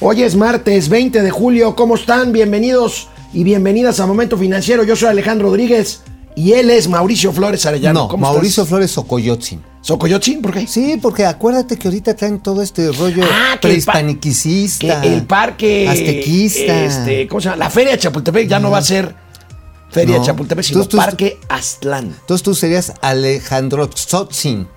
Hoy es martes 20 de julio. ¿Cómo están? Bienvenidos y bienvenidas a Momento Financiero. Yo soy Alejandro Rodríguez y él es Mauricio Flores Arellano. No, ¿Cómo Mauricio estás? Flores Socoyotzin. ¿Socoyotzin? ¿Por qué? Sí, porque acuérdate que ahorita traen todo este rollo Ah, el parque. Aztequista. Este, ¿Cómo se llama? La Feria de Chapultepec ya no va a ser Feria No. de Chapultepec, sino Tú- tú- Parque Aztlán. Entonces tú serías Alejandro Tzotzin.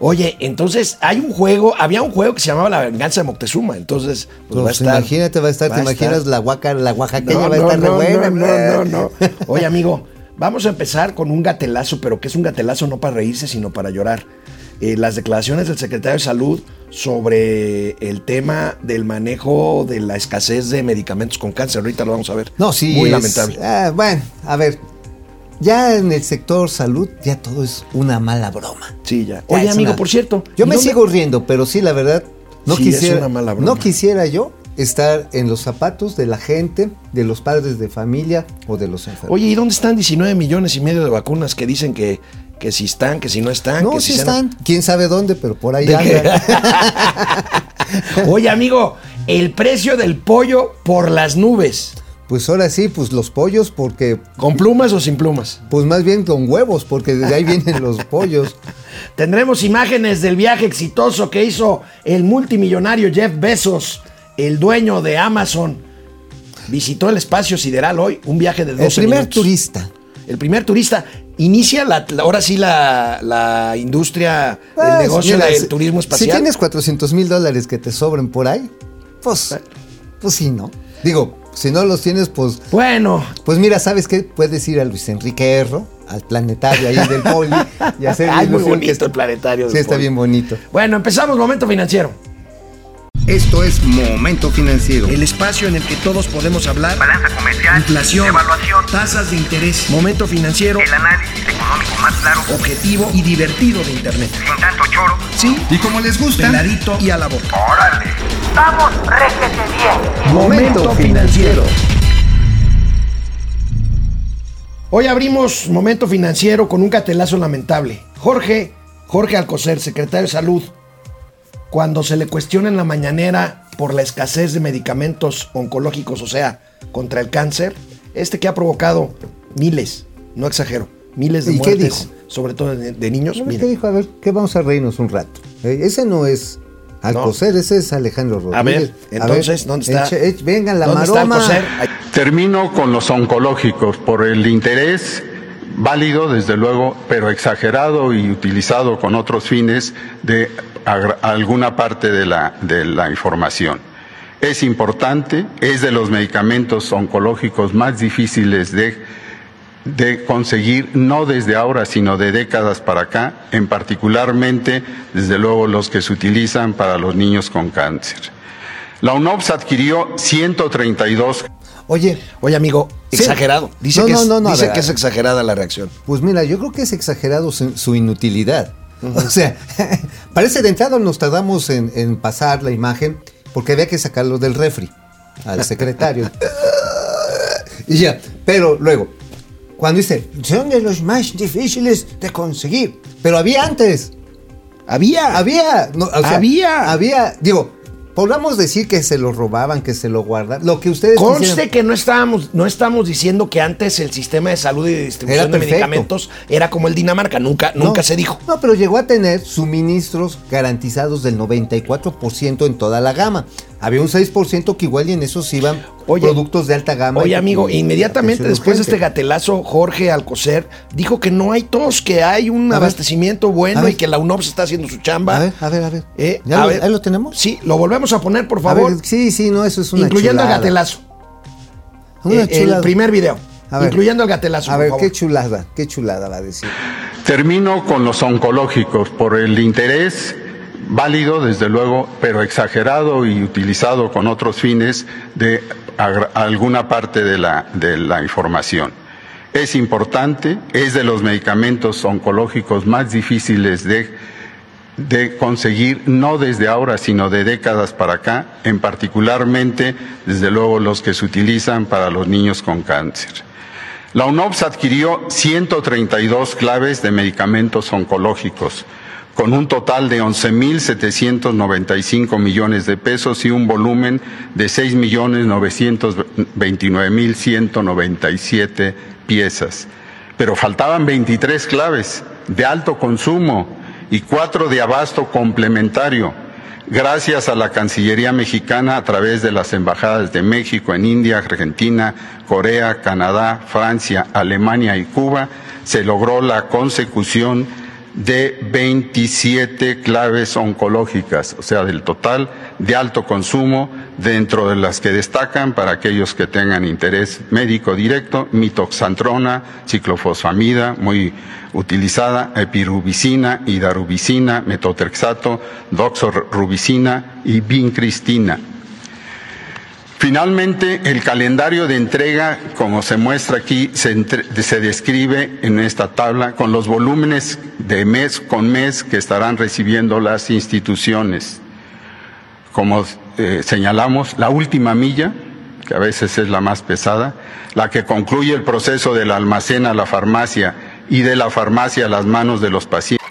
Oye, entonces hay un juego, había un juego que se llamaba La Venganza de Moctezuma. Entonces, pues, va a Pues estar. imagínate, va a estar, va te imaginas estar. la guaca, la oaxaqueña No, va a no, estar re no, buena. no, no, no, no. Oye, amigo, vamos a empezar con un gatelazo, pero que es un gatelazo no para reírse, sino para llorar. Eh, las declaraciones del secretario de Salud sobre el tema del manejo de la escasez de medicamentos con cáncer. Ahorita lo vamos a ver. No, sí. Muy es- lamentable. ah, bueno, a ver. Ya en el sector salud, ya todo es una mala broma. Sí, ya. Ya Oye, es amigo, una- por cierto. Yo ¿y me sigo riendo, pero sí, la verdad, no Sí, es quisiera. una mala broma. no quisiera yo estar en los zapatos de la gente, de los padres de familia o de los enfermos. Oye, ¿y dónde están 19 millones y medio de vacunas que dicen que, que si están, que si no están? no, que si están. Quién sabe dónde, pero por ahí andan. Oye, amigo, el precio del pollo por las nubes. Pues ahora sí, pues los pollos, porque. ¿Con plumas o sin plumas? Pues más bien con huevos, porque de ahí vienen los pollos. Tendremos imágenes del viaje exitoso que hizo el multimillonario Jeff Bezos, el dueño de Amazon. Visitó el espacio sideral hoy, un viaje de 12 El primer minutos. turista. El primer turista. Inicia la, ahora sí la, la industria, Ah, el negocio mira, del si- turismo espacial. Si tienes 400 mil dólares que te sobren por ahí, pues, pues sí, ¿no? Digo, si no los tienes, pues, Bueno, pues mira, ¿sabes qué? Puedes ir a Luis Enrique Erro, al planetario ahí del Poli, y hacer Ay, muy bonito está- el planetario del Sí, está Poli. bien bonito. bueno, empezamos Momento Financiero. Esto es Momento Financiero. El espacio en el que todos podemos hablar. balanza comercial, Inflación, evaluación, tasas de interés, momento financiero, el análisis económico más claro, objetivo y divertido de Internet. sin tanto choro. Sí, Y como les gusta, peladito y a la boca. ¡Órale! ¡Vamos, réjete bien! Momento financiero. Hoy abrimos Momento Financiero con un catelazo lamentable. Jorge, Jorge Alcocer, secretario de Salud, cuando se le cuestiona en la mañanera por la escasez de medicamentos oncológicos, o sea, contra el cáncer, este que ha provocado miles, no exagero, miles de ¿Y qué muertes, dijo? sobre todo de, de niños. A ver, Mire, ¿Qué dijo? A ver, ¿qué vamos a reírnos un rato? Eh, ese no es Alcocer, ese es Alejandro Rodríguez. A ver, entonces, ¿dónde está? eche- eche- venga, la ¿Dónde está maroma. Termino con los oncológicos por el interés válido, desde luego, pero exagerado y utilizado con otros fines de alguna parte de la, de la información. Es importante, es de los medicamentos oncológicos más difíciles de, de conseguir, no desde ahora, sino de décadas para acá, en particularmente, desde luego, los que se utilizan para los niños con cáncer. La UNOPS adquirió 132 Oye, Oye, amigo, Sí. exagerado. Dice, No, que, no, es, no, no, dice ver, que es exagerada la reacción. Pues mira, yo creo que es exagerado su, su inutilidad. O sea, parece de entrada nos tardamos en, en pasar la imagen porque había que sacarlo del refri al secretario. y ya, pero luego, cuando dice, son de los más difíciles de conseguir, pero había antes, Había. había, no, o sea, Había. había, digo, podamos decir que se lo robaban, que se lo guardaban, lo que ustedes Conste quisieran. que no estábamos, no estamos diciendo que antes el sistema de salud y de distribución de medicamentos era como el Dinamarca. Nunca, No, nunca se dijo. No, pero llegó a tener suministros garantizados del 94% en toda la gama. Había un 6% que igual y en esos iban Oye, productos de alta gama. Oye, amigo, y inmediatamente después de este gatelazo, Jorge Alcocer dijo que no hay tos, que hay un A ver. abastecimiento bueno y que la UNOPS está haciendo su chamba. A ver, a ver, a ver. Eh, ¿Ya a lo, ver. ahí lo tenemos? Sí, lo volvemos a poner, por favor. ver, sí, sí, no, eso es una incluyendo el gatelazo. Una Eh, el chulada. primer video. A ver. incluyendo el gatelazo. A por ver, favor. qué chulada, qué chulada va a decir. Termino con los oncológicos por el interés válido, desde luego, pero exagerado y utilizado con otros fines de alguna parte de la, de la información. Es importante, es de los medicamentos oncológicos más difíciles de, conseguir, no desde ahora, sino de décadas para acá, en particularmente, desde luego, los que se utilizan para los niños con cáncer. La UNOPS adquirió 132 claves de medicamentos oncológicos, con un total de 11.795 millones de pesos y un volumen de 6.929.197 piezas. Pero faltaban 23 claves de alto consumo y cuatro de abasto complementario. Gracias a la Cancillería mexicana a través de las embajadas de México en India, Argentina, Corea, Canadá, Francia, Alemania y Cuba, se logró la consecución de 27 claves oncológicas, o sea, del total de alto consumo, dentro de las que destacan para aquellos que tengan interés médico directo, mitoxantrona, ciclofosfamida, muy utilizada, epirubicina, hidarubicina, metotrexato, doxorubicina y vincristina. Finalmente, el calendario de entrega, como se muestra aquí, se, describe en esta tabla con los volúmenes de mes con mes que estarán recibiendo las instituciones. Como eh, señalamos, la última milla, que a veces es la más pesada, la que concluye el proceso del almacén a la farmacia y de la farmacia a las manos de los pacientes.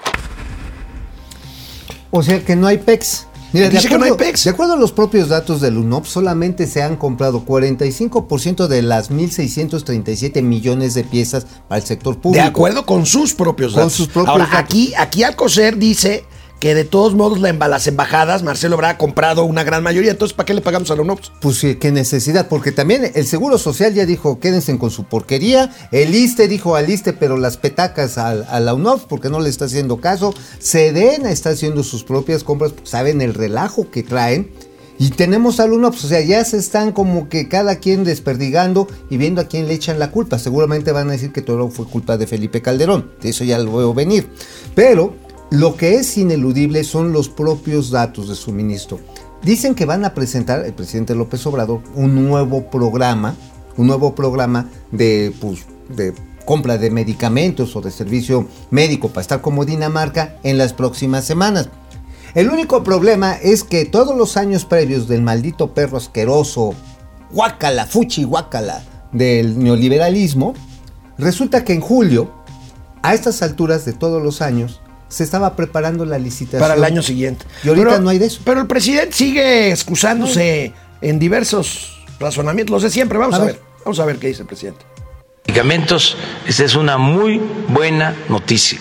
O sea que no hay PEX. Mira, Dice que no hay PEX. De acuerdo a los propios datos del UNOP, solamente se han comprado 45% de las 1.637 millones de piezas para el sector público. De acuerdo con sus propios Con datos. sus propios Ahora, datos. aquí, aquí Alcocer dice que de todos modos la las embajadas, Marcelo habrá comprado una gran mayoría. Entonces, ¿para qué le pagamos a la UNOPS? Pues qué necesidad, porque también el Seguro Social ya dijo, quédense con su porquería, el ISTE dijo al ISTE, pero las petacas al- a, la UNOF porque no le está haciendo caso, Sedena está haciendo sus propias compras, porque saben el relajo que traen, y tenemos al UNOPS, o sea, ya se están como que cada quien desperdigando y viendo a quién le echan la culpa, seguramente van a decir que todo fue culpa de Felipe Calderón, de eso ya lo veo venir, pero lo que es ineludible son los propios datos de suministro. Dicen que van a presentar, el presidente López Obrador, un nuevo programa, un nuevo programa de, pues, de compra de medicamentos o de servicio médico para estar como Dinamarca en las próximas semanas. El único problema es que todos los años previos del maldito perro asqueroso, guácala, fuchi guácala, del neoliberalismo, resulta que en julio, a estas alturas de todos los años, se estaba preparando la licitación. Para el año siguiente. Y ahorita no hay de eso. Pero el presidente sigue excusándose en diversos razonamientos. Lo sé siempre. Vamos A a, ver. ver. Vamos a ver qué dice el presidente. medicamentos, esta es una muy buena noticia,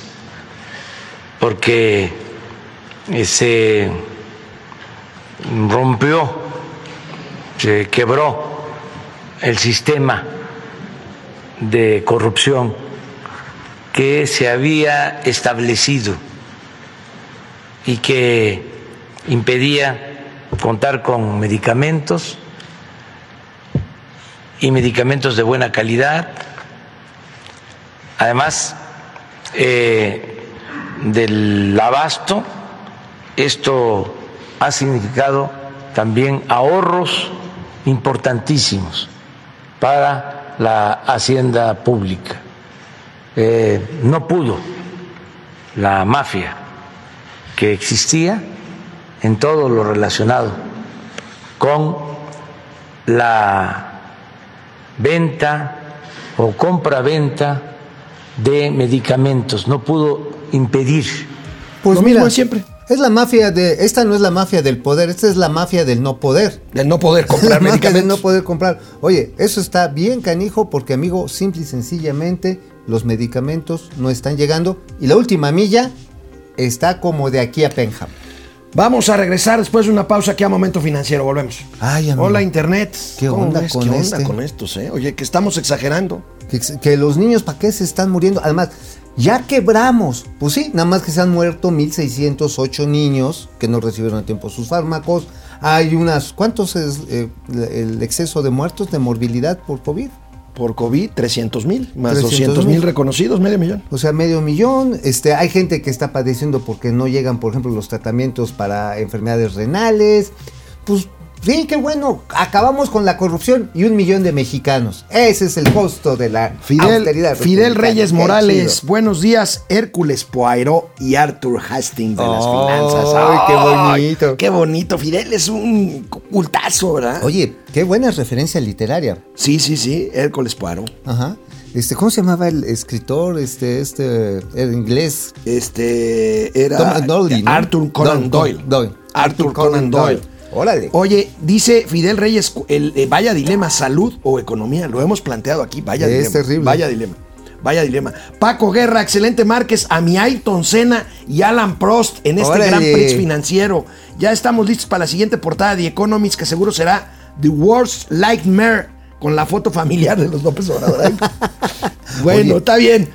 porque eh, se rompió, se quebró el sistema de corrupción que se había establecido y que impedía contar con medicamentos y medicamentos de buena calidad, además eh, del abasto, esto ha significado también ahorros importantísimos para la hacienda pública. Eh, no pudo la mafia que existía en todo lo relacionado con la venta o compra-venta de medicamentos, no pudo impedir. Pues Lo mira, mismo siempre. Es la mafia de. Esta no es la mafia del poder, esta es la mafia del no poder. Del no poder la comprar mafia del no medicamentos. poder comprar. Oye, eso está bien canijo porque, amigo, simple y sencillamente los medicamentos no están llegando. Y la última milla está como de aquí a Penham. Vamos a regresar después de una pausa aquí a Momento Financiero. Volvemos. Ay, amigo. Hola, Internet. ¿Qué ¿Cómo onda ves? con ¿Qué onda este? con estos, eh? Oye, que estamos exagerando. Que, que los niños, ¿para qué se están muriendo? Además, ya quebramos. Pues sí, nada más que se han muerto 1.608 niños que no recibieron a tiempo sus fármacos. Hay unas, ¿cuántos es eh, el exceso de muertos de morbilidad por COVID? Por COVID, 300 mil, más 300,000. 200 mil reconocidos, medio millón. O sea, medio millón. Este, hay gente que está padeciendo porque no llegan, por ejemplo, los tratamientos para enfermedades renales. Pues sí, qué bueno. Acabamos con la corrupción y un millón de mexicanos. Ese es el costo de la Fidel, austeridad Fidel. Reyes Morales, buenos días. Hércules Poirot y Arthur Hastings de las Ay, finanzas. qué bonito. Qué bonito. Fidel es un cultazo, ¿verdad? Oye, qué buena referencia literaria. Sí, sí, sí. Hércules Poirot. Ajá. Este, ¿Cómo se llamaba el escritor? Este, este, el inglés. Este era Tom. Arthur Conan Doyle, Doyle. Doyle. Arthur Conan Doyle. Órale. Oye, dice Fidel Reyes, el, eh, vaya dilema, salud o economía. Lo hemos planteado aquí, vaya Es dilema. terrible. Vaya dilema. Vaya dilema. Paco Guerra, excelente Márquez, a mi Ayrton Senna y Alan Prost en este Órale. Gran Prix financiero. Ya estamos listos para la siguiente portada de The Economist, que seguro será The Worst Nightmare, con la foto familiar de los López Obrador. Bueno, Oye. está bien.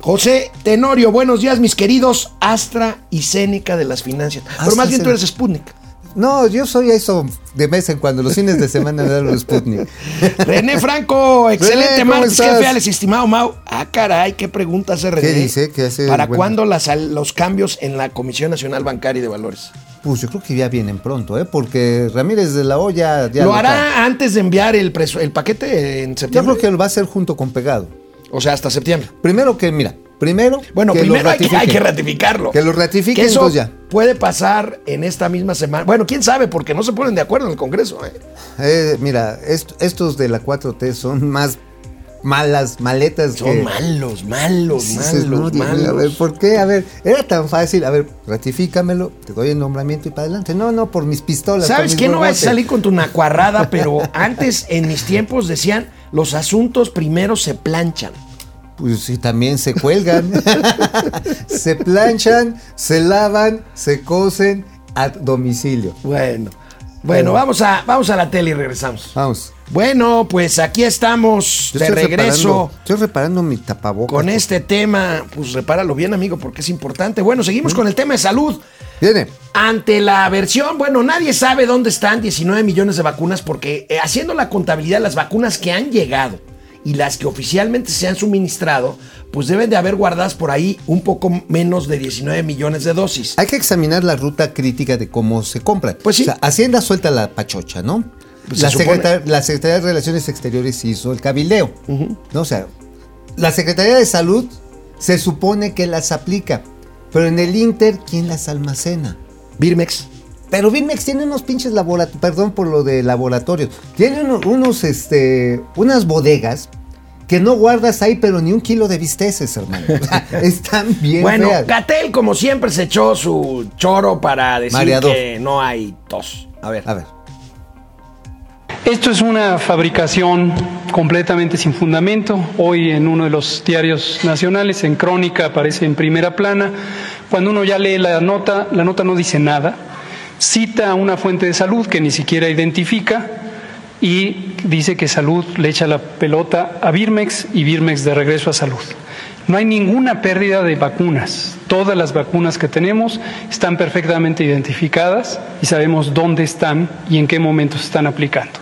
José Tenorio, buenos días, mis queridos Astra y Cénica de las finanzas. Pero más bien tú eres Sputnik. No, yo soy eso de vez en cuando, los fines de semana de los Sputnik. René Franco, excelente René, ¿cómo martes, estás? jefe Alex, estimado Mau. Ah, caray, qué pregunta hace René. dice? ¿Qué hace? ¿Para Bueno. cuándo las los cambios en la Comisión Nacional Bancaria y de Valores? Pues yo creo que ya vienen pronto, ¿eh? Porque Ramírez de la Olla ya ¿Lo hará antes de enviar el, el paquete en Yo septiembre? creo que lo va a hacer junto con Pegado. O sea, hasta septiembre. Primero que, mira, primero Bueno, que primero hay que, hay ratifiquen. que ratificarlo. Que lo ratifiquen, Que eso entonces ya. puede pasar en esta misma semana. Bueno, quién sabe, porque no se ponen de acuerdo en el Congreso. ¿eh? Eh, mira, est- estos de la 4T son más malas maletas Son que... malos, malos, no, malos, malos. A ver, ¿por qué? A ver, era tan fácil. A ver, ratifícamelo, te doy el nombramiento y para adelante. No, no, por mis pistolas. ¿Sabes qué? No vas a salir con tu nacuarrada, pero antes, en mis tiempos, decían, los asuntos primero se planchan. Pues sí, también se cuelgan. se planchan, se lavan, se cosen a domicilio. Bueno, bueno, vamos a, vamos a la tele y regresamos. Vamos. Bueno, pues aquí estamos Yo de estoy regreso reparando- estoy reparando mi tapabocas. con este tema. Pues repáralo bien, amigo, porque es importante. Bueno, seguimos con el tema de salud. Viene. Ante la versión, bueno, nadie sabe dónde están 19 millones de vacunas porque eh, haciendo la contabilidad las vacunas que han llegado y las que oficialmente se han suministrado, pues deben de haber guardadas por ahí un poco menos de 19 millones de dosis. Hay que examinar la ruta crítica de cómo se compran. Pues sí. O sea, Hacienda suelta la pachocha, ¿no? Pues la, se supone. secretar- la Secretaría de Relaciones Exteriores hizo el cabildeo. ¿no? O sea, la Secretaría de Salud se supone que las aplica. Pero en el Inter, ¿quién las almacena? Birmex. Pero Birmex tiene unos pinches laboratorios, perdón por lo de laboratorios, tiene uno- unos, este, unas bodegas que no guardas ahí, pero ni un kilo de bisteces, hermano. Están bien Bueno, feas. Gatel, como siempre, se echó su choro para decir que no hay tos. A ver. A ver. Esto es una fabricación completamente sin fundamento. Hoy en uno de los diarios nacionales, en Crónica, aparece en primera plana. Cuando uno ya lee la nota, la nota no dice nada. Cita a una fuente de salud que ni siquiera identifica y dice que salud le echa la pelota a Birmex y Birmex de regreso a salud. No hay ninguna pérdida de vacunas. Todas las vacunas que tenemos están perfectamente identificadas y sabemos dónde están y en qué momento se están aplicando.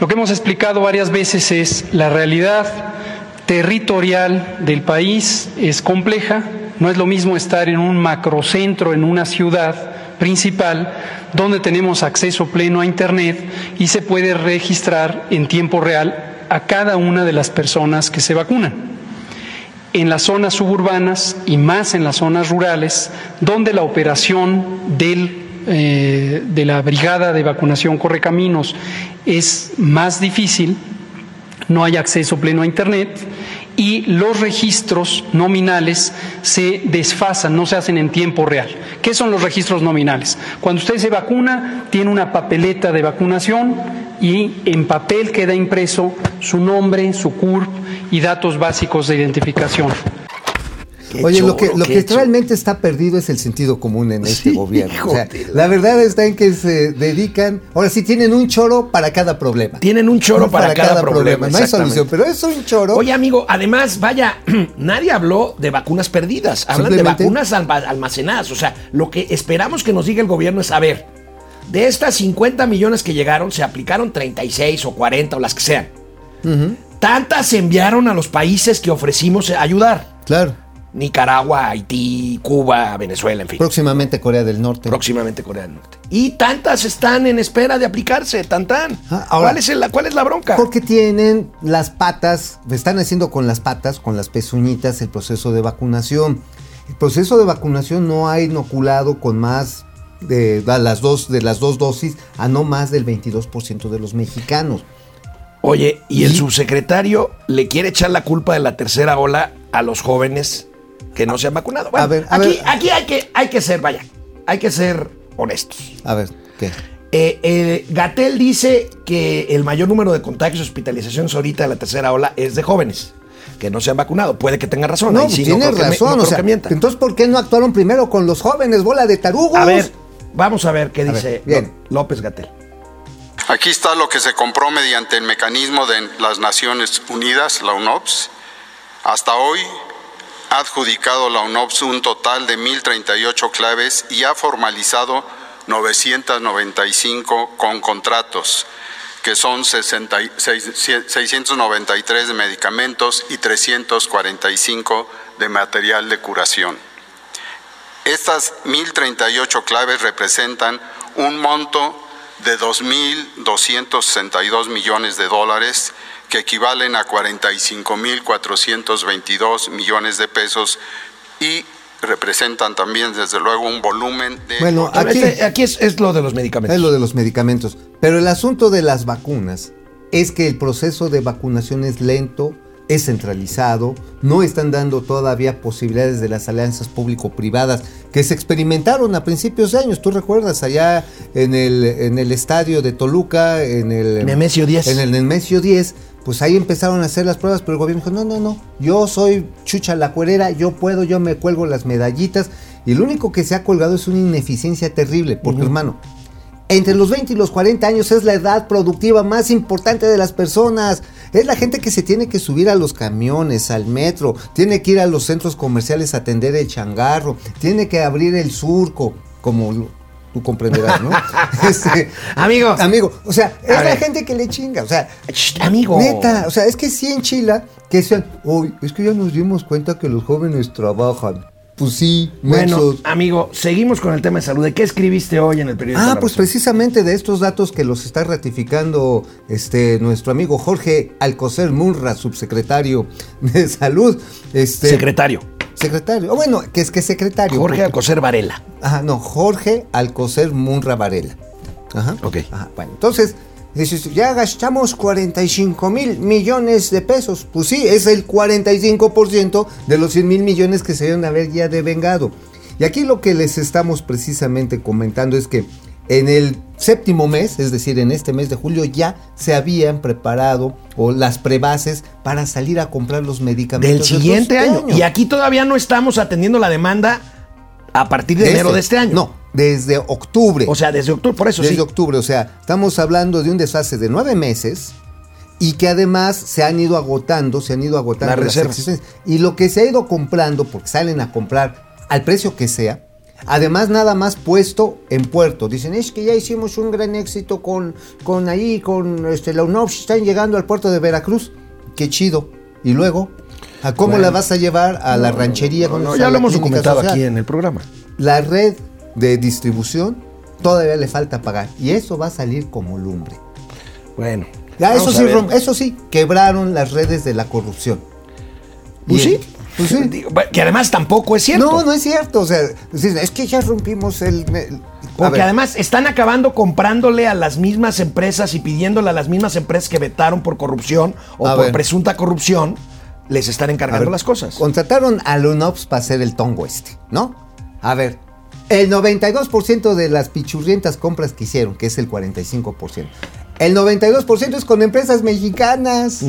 Lo que hemos explicado varias veces es la realidad territorial del país es compleja. No es lo mismo estar en un macrocentro, en una ciudad principal, donde tenemos acceso pleno a Internet y se puede registrar en tiempo real a cada una de las personas que se vacunan. En las zonas suburbanas y más en las zonas rurales, donde la operación eh, de la brigada de vacunación Correcaminos es más difícil, no hay acceso pleno a Internet y los registros nominales se desfasan, no se hacen en tiempo real. ¿Qué son los registros nominales? Cuando usted se vacuna, tiene una papeleta de vacunación y en papel queda impreso su nombre, su CURP y datos básicos de identificación. Qué Oye, lo que, choro, lo qué que choro. realmente está perdido es el sentido común en este Sí, gobierno. O sea, la verdad está en que se dedican, ahora sí tienen un choro para cada problema. Tienen un choro para, cada, problema. No hay solución, pero es un choro. Oye, amigo, además, vaya, nadie habló de vacunas perdidas. Hablan de vacunas alma- almacenadas. O sea, lo que esperamos que nos diga el gobierno es, a ver, de estas 50 millones que llegaron, se aplicaron 36 o 40 o las que sean. Tantas se enviaron a los países que ofrecimos ayudar. claro. Nicaragua, Haití, Cuba, Venezuela, en fin. Próximamente Corea del Norte. Próximamente Corea del Norte. Y tantas están en espera de aplicarse, tan tan. Ah, ahora- ¿Cuál, es el- ¿Cuál es la bronca? Porque tienen las patas, están haciendo con las patas, con las pezuñitas, el proceso de vacunación. El proceso de vacunación no ha inoculado con más de, las dos, de las dos dosis a no más del 22% de los mexicanos. Oye, y el Y- subsecretario le quiere echar la culpa de la tercera ola a los jóvenes que no se han vacunado. Bueno, A ver, a aquí, ver. aquí hay que, hay que ser, vaya, hay que ser honestos. A ver, ¿qué? Eh, eh, Gatel dice que el mayor número de contagios y hospitalizaciones ahorita de la tercera ola es de jóvenes que no se han vacunado. Puede que tenga razón. No, sí, me- razón. no o sea, entonces, ¿por qué no actuaron primero con los jóvenes? Bola de tarugos. A ver, vamos a ver qué A dice ver, bien. Lo- López Gatel. Aquí está lo que se compró mediante el mecanismo de las Naciones Unidas, la UNOPS. Hasta hoy ha adjudicado la UNOPS un total de 1.038 claves y ha formalizado 995 con contratos, que son 66 693 de medicamentos y 345 de material de curación. Estas 1.038 claves representan un monto de 2.262 millones de dólares, que equivalen a 45.422 millones de pesos y representan también, desde luego, un volumen de... Bueno, aquí, aquí es, es lo de los medicamentos. es lo de los medicamentos. Pero el asunto de las vacunas es que el proceso de vacunación es lento, es centralizado, no están dando todavía posibilidades de las alianzas público-privadas que se experimentaron a principios de años. ¿Tú recuerdas allá en el, en el estadio de Toluca, en el Nemesio 10. En el Nemesio 10, pues ahí empezaron a hacer las pruebas, pero el gobierno dijo, no, no, no, yo soy chucha la cuerera, yo puedo, yo me cuelgo las medallitas. Y lo único que se ha colgado es una ineficiencia terrible, porque hermano, entre los 20 y los 40 años es la edad productiva más importante de las personas. Es la gente que se tiene que subir a los camiones, al metro, tiene que ir a los centros comerciales a atender el changarro, tiene que abrir el surco, como tú comprenderás, ¿no? Este, Amigo. Amigo, o sea, es la gente que le chinga, o sea, amigo. Neta, o sea, es que sí en Chile que decían, uy, es que ya nos dimos cuenta que los jóvenes trabajan. Pues sí, Bueno, mensos. amigo, seguimos con el tema de salud. ¿De qué escribiste hoy en el periódico? Ah, pues precisamente de estos datos que los está ratificando este nuestro amigo Jorge Alcocer Munra, subsecretario de Salud. Este, Secretario. secretario. O bueno, que es que secretario. Jorge porque- Alcocer Varela. Ajá, no, Jorge Alcocer Munra Varela. Ajá. Ok. Ajá, bueno, entonces, dices, ya gastamos 45 mil millones de pesos. Pues sí, es el 45% de los 100 mil millones que se deben haber ya devengado. Y aquí lo que les estamos precisamente comentando es que en el séptimo mes, es decir, en este mes de julio, ya se habían preparado o las prebases para salir a comprar los medicamentos. Del siguiente año. Y aquí todavía no estamos atendiendo la demanda a partir de, enero de este año. No, desde octubre. O sea, desde octubre, por eso desde sí. octubre, o sea, estamos hablando de un desfase de nueve meses y que además se han ido agotando, se han ido agotando Las reservas. existencias. Y lo que se ha ido comprando, porque salen a comprar al precio que sea, además nada más puesto en puerto. Dicen, es que ya hicimos un gran éxito con, con ahí, con este, la UNOPS, están llegando al puerto de Veracruz. Qué chido. Y luego, ¿a cómo Bueno. la vas a llevar a la ranchería? No, no, ya lo hemos documentado social? aquí en el programa. La red de distribución todavía le falta pagar y eso va a salir como lumbre. Bueno. Ya, eso sí, eso sí, quebraron las redes de la corrupción. Pues Y- sí. Pues sí. Digo, Que además tampoco es cierto. No, no es cierto. O sea, es que ya rompimos el. Porque además están acabando comprándole a las mismas empresas y pidiéndole a las mismas empresas que vetaron por corrupción o A por ver. presunta corrupción, les están encargando ver, las cosas. Contrataron a Lunops para hacer el tongo este, ¿no? A ver, el 92% de las pichurrientas compras que hicieron, que es el 45%. El 92% es con empresas mexicanas.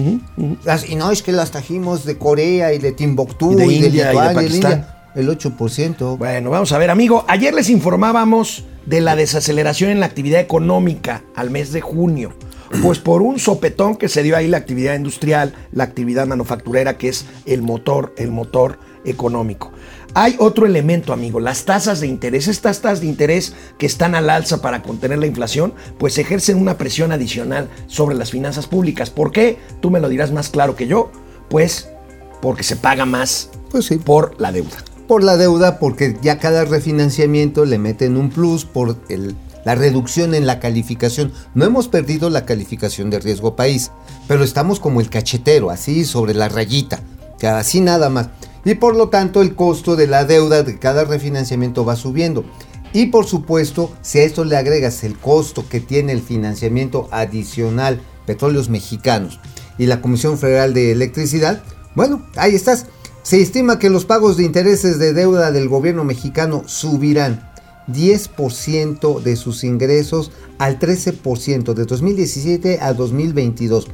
Las- y no es que las trajimos de Corea y de Timbuktu Y de y de, India y de Lituania y de Pakistán. India. El 8%. Bueno, vamos a ver, amigo. Ayer les informábamos de la desaceleración en la actividad económica al mes de junio. Pues por un sopetón que se dio ahí la actividad industrial, la actividad manufacturera, que es el motor, el motor económico. Hay otro elemento, amigo, las tasas de interés. Estas tasas de interés que están al alza para contener la inflación, pues ejercen una presión adicional sobre las finanzas públicas. ¿Por qué? Tú me lo dirás más claro que yo. Pues porque se paga más Pues sí. por la deuda. por la deuda, porque ya cada refinanciamiento le meten un plus por el- la reducción en la calificación. No hemos perdido la calificación de riesgo país, pero estamos como el cachetero, así sobre la rayita, que así nada más. Y por lo tanto el costo de la deuda de cada refinanciamiento va subiendo. Y por supuesto, si a esto le agregas el costo que tiene el financiamiento adicional Petróleos Mexicanos y la Comisión Federal de Electricidad, bueno, ahí estás. Se estima que los pagos de intereses de deuda del gobierno mexicano subirán 10% de sus ingresos al 13% de 2017 a 2022.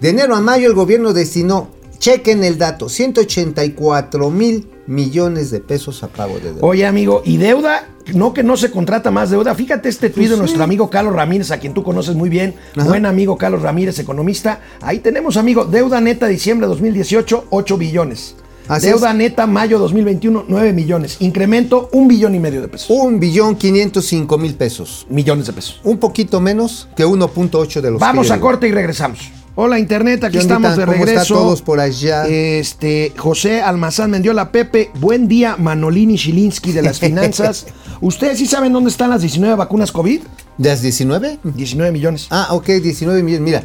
De enero a mayo el gobierno destinó, chequen el dato, 184 mil millones de pesos a pago de deuda. Oye, amigo, y deuda, no que no se contrata más deuda. Fíjate este tuit Pues de sí. nuestro amigo Carlos Ramírez, a quien tú conoces muy bien. Ajá. Buen amigo Carlos Ramírez, economista. Ahí tenemos, amigo, deuda neta diciembre 2018, 8 billones. Así deuda es. neta mayo 2021, 9 millones. Incremento, un billón y medio de pesos. Un billón 505 mil pesos. Millones de pesos. Un poquito menos que 1.8 de los Vamos que a corte y regresamos. Hola Internet, aquí estamos de ¿Cómo regreso. está todos por allá? Este, José Almazán Mendiola Pepe, buen día Manolini Shilinski de las finanzas. ¿Ustedes sí saben dónde están las 19 vacunas COVID? ¿De las 19? 19 millones. Ah, ok, 19 millones. Mira,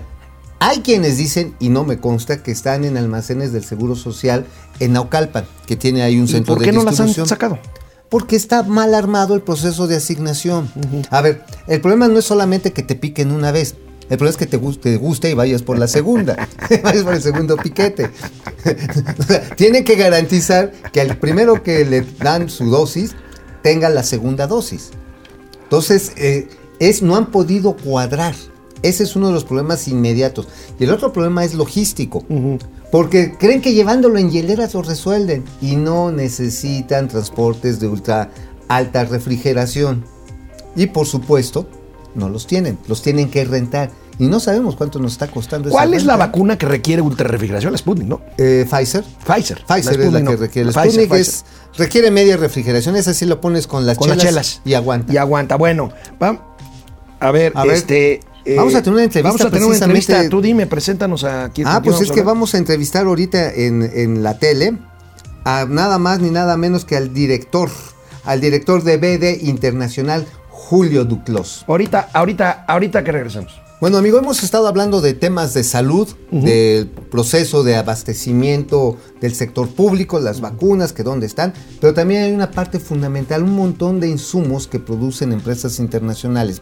hay quienes dicen, y no me consta, que están en almacenes del Seguro Social en Naucalpan, que tiene ahí un ¿Y centro por de qué no las han distribución. sacado? Porque está mal armado el proceso de asignación. A ver, el problema no es solamente que te piquen una vez. El problema es que te guste, te guste y vayas por la segunda. vayas por el segundo piquete. O sea, Tiene que garantizar que al primero que le dan su dosis tenga la segunda dosis. Entonces, eh, es, no han podido cuadrar. Ese es uno de los problemas inmediatos. Y el otro problema es logístico. Porque creen que llevándolo en hieleras lo resuelven. Y no necesitan transportes de ultra alta refrigeración. Y por supuesto, no los tienen. Los tienen que rentar. Y no sabemos cuánto nos está costando esa ¿Cuál es la vacuna que requiere ultrarrefrigeración? La Sputnik, ¿no? Eh, Pfizer. Pfizer. Pfizer es la que requiere. Pfizer, Sputnik Pfizer. es- requiere media refrigeración. Esa sí lo pones con las, con chelas, las chelas. y aguanta. Y aguanta. Bueno, va- a ver, A ver, este. vamos a tener una entrevista Vamos a tener una entrevista. Tú dime, preséntanos aquí. Ah, pues es que vamos a entrevistar ahorita en, en la tele a nada más ni nada menos que al director, al director de BD Internacional, Julio Duclos. Ahorita, ahorita, ahorita que regresamos. Bueno, amigo, hemos estado hablando de temas de salud, del proceso de abastecimiento del sector público, las vacunas, que dónde están, pero también hay una parte fundamental, un montón de insumos que producen empresas internacionales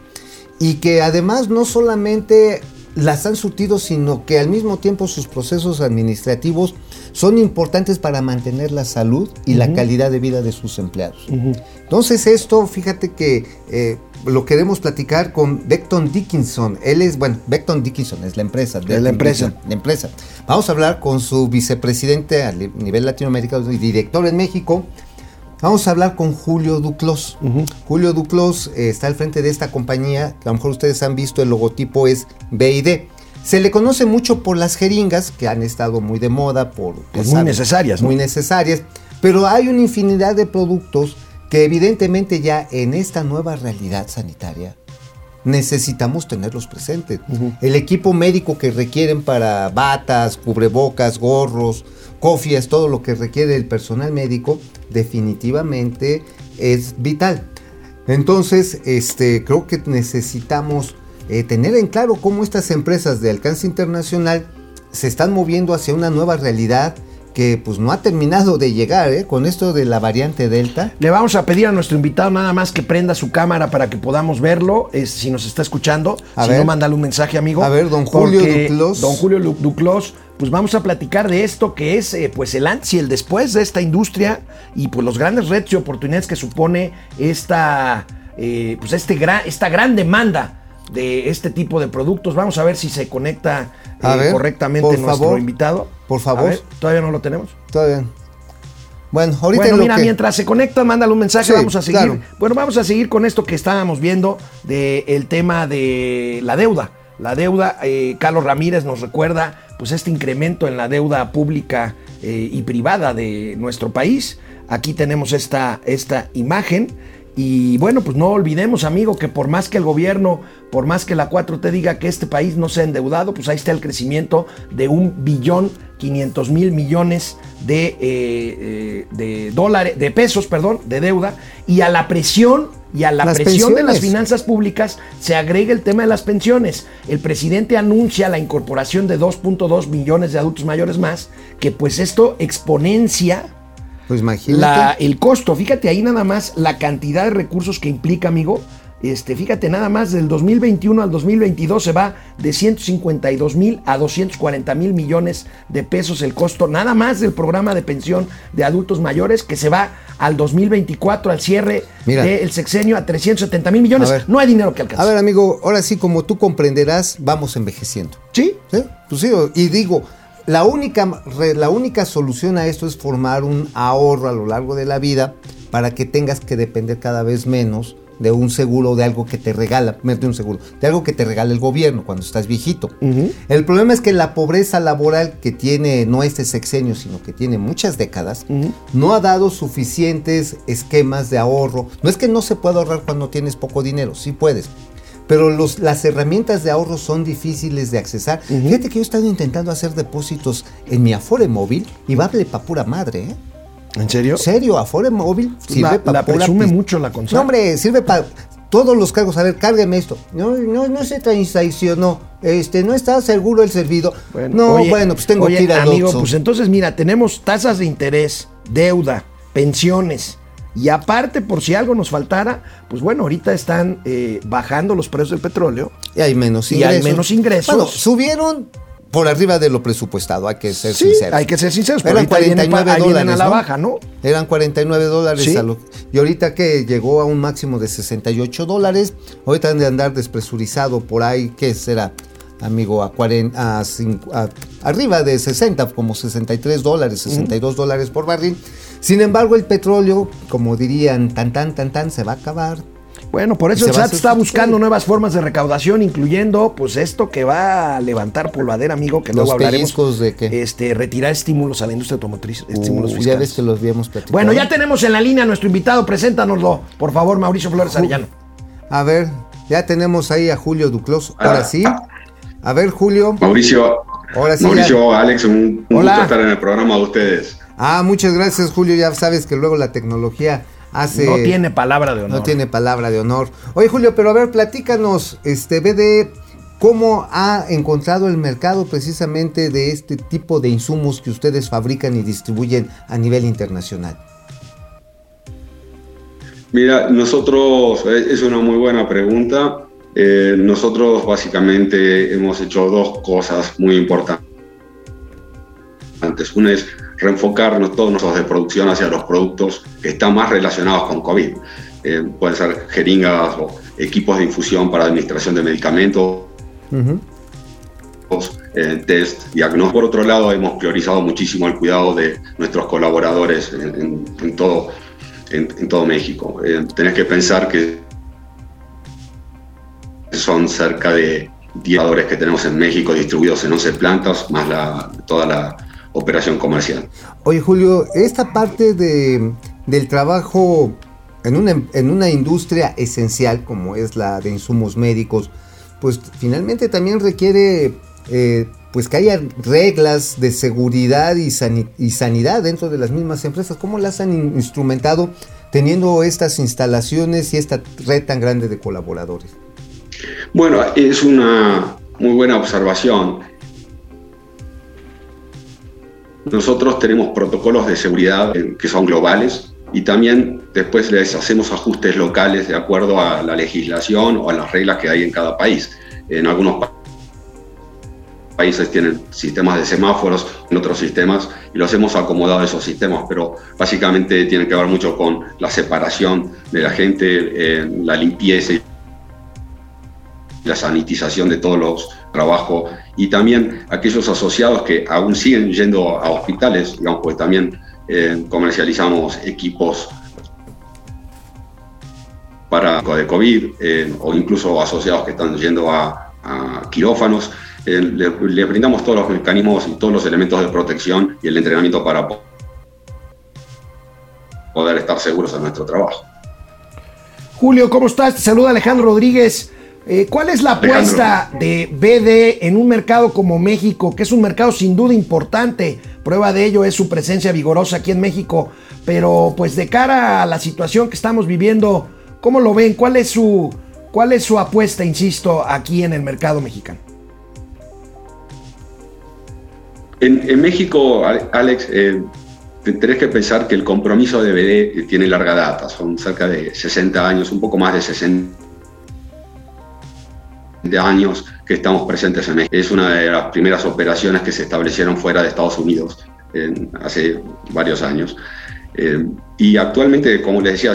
y que además no solamente las han surtido, sino que al mismo tiempo sus procesos administrativos son importantes para mantener la salud y la calidad de vida de sus empleados. Entonces esto, fíjate que eh, lo queremos platicar con Beckton Dickinson. Él es, bueno, Beckton Dickinson es la empresa. Es la empresa. Dickinson, La empresa. Vamos a hablar con su vicepresidente a nivel latinoamericano y director en México. Vamos a hablar con Julio Duclos. Julio Duclos eh, está al frente de esta compañía, que a lo mejor ustedes han visto, el logotipo es BID. Se le conoce mucho por las jeringas, que han estado muy de moda, por... Pues muy saben, necesarias, ¿no? Muy necesarias, pero hay una infinidad de productos que evidentemente ya en esta nueva realidad sanitaria necesitamos tenerlos presentes. El equipo médico que requieren para batas, cubrebocas, gorros, cofias, todo lo que requiere el personal médico, definitivamente es vital. Entonces, este, creo que necesitamos eh, tener en claro cómo estas empresas de alcance internacional se están moviendo hacia una nueva realidad que pues no ha terminado de llegar ¿eh? con esto de la variante Delta. Le vamos a pedir a nuestro invitado nada más que prenda su cámara para que podamos verlo, es, si nos está escuchando. A si ver. no, mándale un mensaje, amigo. A ver, don Julio Duclos. Don Julio Duclos, pues vamos a platicar de esto que es eh, pues el antes y el después de esta industria y pues los grandes retos y oportunidades que supone esta, eh, pues este gran, esta gran demanda de este tipo de productos. Vamos a ver si se conecta eh, ver, correctamente nuestro favor, invitado. por A favor. ver, Todavía no lo tenemos. Bien. Bueno, ahorita Bueno, mira, que- mientras se conecta, mándale un mensaje, Sí, vamos a seguir. claro. Bueno, vamos a seguir con esto que estábamos viendo del tema de la deuda. La deuda, eh, Carlos Ramírez nos recuerda pues este incremento en la deuda pública eh, y privada de nuestro país. Aquí tenemos esta, esta imagen. Y bueno, pues no olvidemos, amigo, que por más que el gobierno, por más que la 4T diga que este país no se ha endeudado, pues ahí está el crecimiento de un billón 500 mil millones de, eh, eh, de dólares, de pesos, perdón, de deuda. Y a la presión y a la Las presión de las finanzas públicas se agrega el tema de las pensiones. El presidente anuncia la incorporación de 2.2 millones de adultos mayores más, que pues esto exponencia Pues imagínate. la- el costo, fíjate ahí nada más la cantidad de recursos que implica, amigo, Este, fíjate, nada más del 2021 al 2022 se va de 152 mil a 240 mil millones de pesos el costo, nada más del programa de pensión de adultos mayores, que se va al 2024, al cierre Mira. del sexenio, a 370 mil millones. Ver. No hay dinero que alcance. A ver, amigo, ahora sí, como tú comprenderás, vamos envejeciendo. ¿Sí? ¿Sí? Pues sí, y digo, la única, la única solución a esto es formar un ahorro a lo largo de la vida para que tengas que depender cada vez menos de un seguro o de algo que te regala, de un seguro, de algo que te regala el gobierno cuando estás viejito. El problema es que la pobreza laboral que tiene no este sexenio, sino que tiene muchas décadas, no ha dado suficientes esquemas de ahorro. No es que no se pueda ahorrar cuando tienes poco dinero, sí puedes. Pero los, las herramientas de ahorro son difíciles de accesar. Fíjate que yo he estado intentando hacer depósitos en mi Afore móvil y vale pa' pura madre, ¿eh? ¿En serio? ¿En serio? Afore móvil sirve La, pa' la pura presume mucho la consola. No, hombre, sirve para todos los cargos. A ver, cárgueme esto. No, no, no se transaccionó. Este, no está seguro el servido. no, oye, bueno, pues tengo oye, que ir al amigo, Oxxo. pues entonces mira, tenemos tasas de interés, deuda, pensiones. Y aparte, por si algo nos faltara, pues bueno, ahorita están eh, bajando los precios del petróleo. Y hay menos Y ingresos. hay menos ingresos. Bueno, subieron por arriba de lo presupuestado, hay que ser Sí, sinceros. hay que ser sinceros, pero Eran ahorita vienen 49 pa- ahí vienen dólares, a la ¿no? baja, ¿no? Eran 49 dólares. Sí. a lo- y ahorita que llegó a un máximo de 68 dólares, ahorita han de andar despresurizado por ahí, ¿qué será? Amigo, a, 40, a, cinco- a- arriba de 60, como 63 dólares, 62 dólares por barril. Sin embargo, el petróleo, como dirían, tan tan tan tan, se va a acabar. Bueno, por eso el SAT está buscando nuevas formas de recaudación, incluyendo pues esto que va a levantar polvadera, amigo, que Los luego hablaremos. de qué? Este, retirar estímulos a la industria automotriz, estímulos Uh, ya fiscales. ves que los habíamos platicado. Bueno, ya tenemos en la línea a nuestro invitado, preséntanoslo, por favor, Mauricio Flores Arellano. A ver, ya tenemos ahí a Julio Duclos. Ahora sí. A ver, Julio. Mauricio, Ahora sí. Mauricio, ya- Alex, un, un Hola. gusto estar en el programa de ustedes. Ah, muchas gracias, Julio. Ya sabes que luego la tecnología hace. No tiene palabra de honor. No tiene palabra de honor. Oye, Julio, pero a ver, platícanos, este, BD, ¿cómo ha encontrado el mercado precisamente de este tipo de insumos que ustedes fabrican y distribuyen a nivel internacional? Mira, nosotros, eh, es una muy buena pregunta. Eh, nosotros básicamente hemos hecho dos cosas muy importantes. Una es reenfocarnos todos nosotros de producción hacia los productos que están más relacionados con COVID. Eh, pueden ser jeringas o equipos de infusión para administración de medicamentos, eh, test, diagnóstico. Por otro lado, hemos priorizado muchísimo el cuidado de nuestros colaboradores en, en- en todo, en, en todo México. Eh, tenés que pensar que son cerca de 10 trabajadores que tenemos en México distribuidos en 11 plantas, más la, toda la operación comercial. Oye, Julio, esta parte de, del trabajo en una, en una industria esencial como es la de insumos médicos, pues finalmente también requiere eh, pues que haya reglas de seguridad y, y sanidad dentro de las mismas empresas. ¿Cómo las han in- instrumentado teniendo estas instalaciones y esta red tan grande de colaboradores? Bueno, es una muy buena observación. Nosotros tenemos protocolos de seguridad eh, que son globales y también después les hacemos ajustes locales de acuerdo a la legislación o a las reglas que hay en cada país. En algunos pa- países tienen sistemas de semáforos, en otros sistemas, y los hemos acomodado a esos sistemas, pero básicamente tiene que ver mucho con la separación de la gente, eh, la limpieza y la sanitización de todos los trabajos y también aquellos asociados que aún siguen yendo a hospitales, digamos, pues también eh, comercializamos equipos para de COVID eh, o incluso asociados que están yendo a, quirófanos. Eh, le, brindamos todos los mecanismos y todos los elementos de protección y el entrenamiento para po- poder estar seguros en nuestro trabajo. Julio, ¿cómo estás? Te saluda Alejandro Rodríguez. Eh, ¿Cuál es la apuesta de BD en un mercado como México, que es un mercado sin duda importante? Prueba de ello es su presencia vigorosa aquí en México, pero pues de cara a la situación que estamos viviendo, ¿cómo lo ven? ¿Cuál es su, cuál es su apuesta, insisto, aquí en el mercado mexicano? En, en México, Ale- Alex, eh, te- tenés que pensar que el compromiso de BD tiene larga data, son cerca de 60 años, un poco más de 60 de años que estamos presentes en México. Es una de las primeras operaciones que se establecieron fuera de Estados Unidos hace varios años. Eh, y actualmente, como les decía,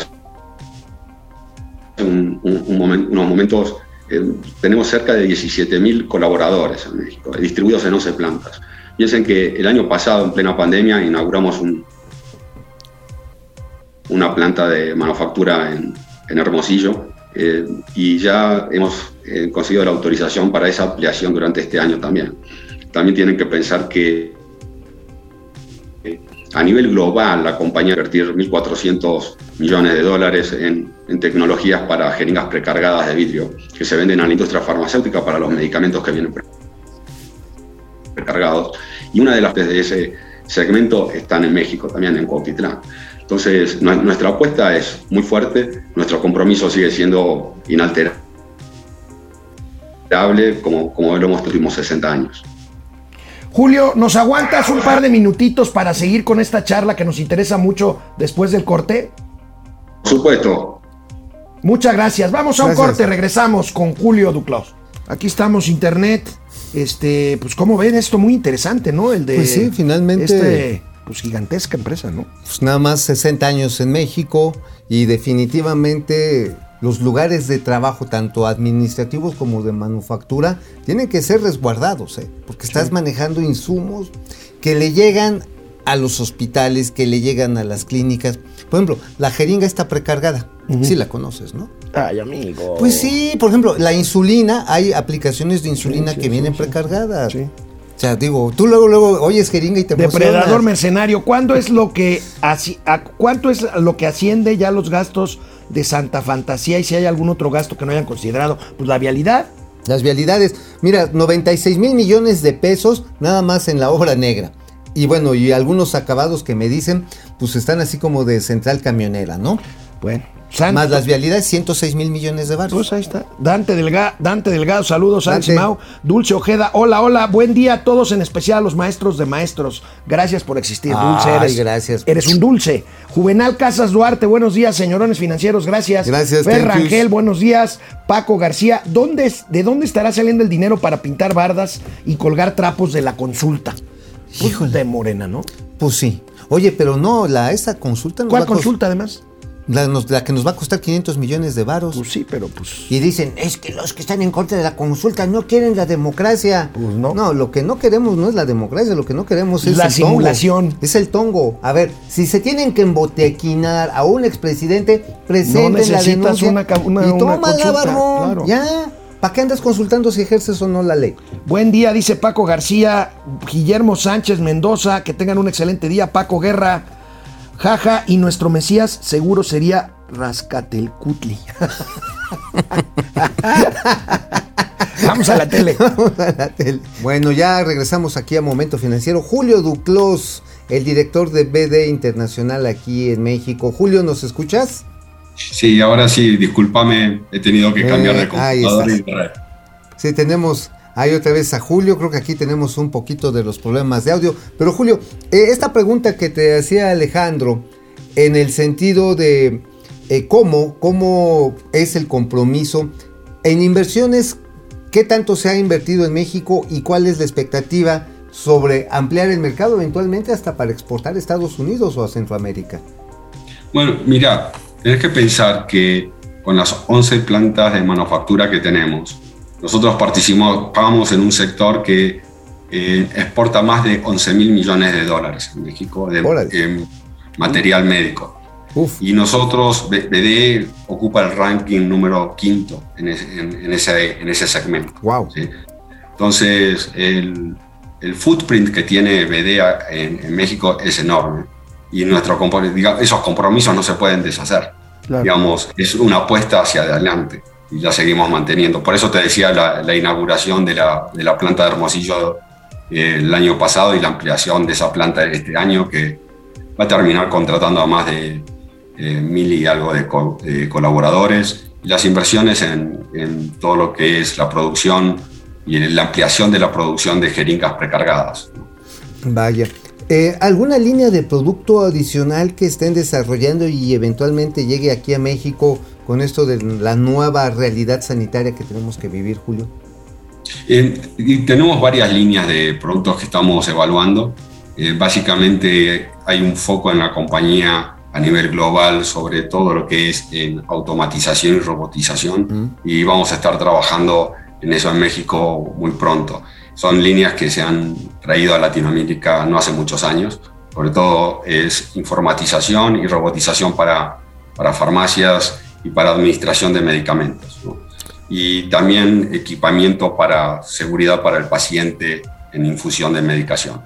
un- unos momentos, eh, tenemos cerca de 17.000 colaboradores en México, distribuidos en 11 plantas. Piensen que el año pasado, en plena pandemia, inauguramos un- una planta de manufactura en, en Hermosillo eh, y ya hemos eh, conseguido la autorización para esa ampliación durante este año también. También tienen que pensar que eh, a nivel global la compañía va a invertir 1.400 millones de dólares en, en tecnologías para jeringas precargadas de vidrio que se venden a la industria farmacéutica para los medicamentos que vienen pre- precargados. Y una de las de ese segmento están en México, también en Cuautitlán. Entonces, nu- nuestra apuesta es muy fuerte, nuestro compromiso sigue siendo inalterable como, como lo hemos los últimos 60 años. Julio, ¿nos aguantas un par de minutitos para seguir con esta charla que nos interesa mucho después del corte? Por supuesto, Muchas gracias. Vamos a un Gracias. corte, regresamos con Julio Duclos. Aquí estamos, internet. Este, pues como ven, esto muy interesante, ¿no? El de Pues sí, finalmente- este, pues gigantesca empresa, ¿no? Pues nada más 60 años en México y definitivamente los lugares de trabajo, tanto administrativos como de manufactura, tienen que ser resguardados, ¿eh? porque estás manejando insumos que le llegan a los hospitales, que le llegan a las clínicas. Por ejemplo, la jeringa está precargada. Sí la conoces, ¿no? Ay, amigo. Pues sí, por ejemplo, la insulina, hay aplicaciones de insulina sí, que sí, vienen sí. precargadas. Sí. O sea, digo, tú luego, luego oyes jeringa y te Depredador emocionas. mercenario, ¿cuándo es lo que asci- a- cuánto es lo que asciende ya los gastos de Santa Fantasía y si hay algún otro gasto que no hayan considerado? Pues la vialidad. Las vialidades, mira, 96 mil millones de pesos nada más en la obra negra. Y bueno, y algunos acabados que me dicen, pues están así como de central camionera, ¿no? Bueno, Más las vialidades, 106 mil millones de baros. Pues ahí está. Dante, Delga, Dante Delgado, saludos. Sánchez Mau. Dulce Ojeda, hola, hola, buen día a todos, en especial a los maestros de maestros. Gracias por existir, Dulce. Eres, gracias. Eres un dulce. Juvenal Casas Duarte, buenos días, señorones financieros, gracias. Gracias, Fer. Rangel, buenos días. Paco García, ¿dónde, ¿de dónde estará saliendo el dinero para pintar bardas y colgar trapos de la consulta? Pues Híjole. de Morena, ¿no? Pues sí. Oye, pero no, la, esa consulta nos ¿Cuál va consulta, además? La, nos- la que nos va a costar 500 millones de varos. Pues sí, pero pues... Y dicen, es que los que están en contra de la consulta no quieren la democracia. Pues no. No, lo que no queremos no es la democracia, lo que no queremos es La el tongo. simulación. Es el tongo. A ver, si se tienen que embotequinar a un expresidente, presenten la necesitas denuncia. una una- y barbón. claro. Ya. ¿Para qué andas consultando si ejerces o no la ley? Buen día, dice Paco García, Guillermo Sánchez Mendoza, que tengan un excelente día, Paco Guerra, jaja, y nuestro Mesías seguro sería Rascatelcutli. Vamos a la tele. La tele. bueno, ya regresamos aquí a Momento Financiero. Julio Duclos, el director de BD Internacional aquí en México. Julio, ¿nos escuchas? Sí, ahora sí, discúlpame, he tenido que cambiar Eh, de ahí computadora está. y red. Sí, tenemos ahí otra vez a Julio. Creo que aquí tenemos un poquito de los problemas de audio. Pero Julio, eh, esta pregunta que te hacía Alejandro, en el sentido de eh, cómo, cómo es el compromiso en inversiones, qué tanto se ha invertido en México y cuál es la expectativa sobre ampliar el mercado eventualmente hasta para exportar a Estados Unidos o a Centroamérica. Bueno, mira, tenés que pensar que con las 11 plantas de manufactura que tenemos, nosotros participamos en un sector que eh, exporta más de 11 mil millones de dólares en México de eh, material médico. Uf, Y nosotros, BD ocupa el ranking número quinto en ese, en- en ese, en ese segmento. wow. ¿sí? Entonces, el, el footprint que tiene BD en, México es enorme y nuestro, compro- diga- esos compromisos no se pueden deshacer. Claro. Digamos, es una apuesta hacia adelante y la seguimos manteniendo. Por eso te decía la, la inauguración de la, de la planta de Hermosillo eh, el año pasado y la ampliación de esa planta este año que va a terminar contratando a más de eh, mil y algo de, co- colaboradores y las inversiones en, en todo lo que es la producción y la ampliación de la producción de jeringas precargadas. Vaya. Eh, ¿Alguna línea de producto adicional que estén desarrollando y eventualmente llegue aquí a México con esto de la nueva realidad sanitaria que tenemos que vivir, Julio? Eh, y tenemos varias líneas de productos que estamos evaluando. Eh, básicamente hay un foco en la compañía a nivel global sobre todo lo que es en automatización y robotización y vamos a estar trabajando en eso en México muy pronto. Son líneas que se han traído a Latinoamérica no hace muchos años, sobre todo es informatización y robotización para, para farmacias y para administración de medicamentos. ¿no? Y también equipamiento para seguridad para el paciente en infusión de medicación.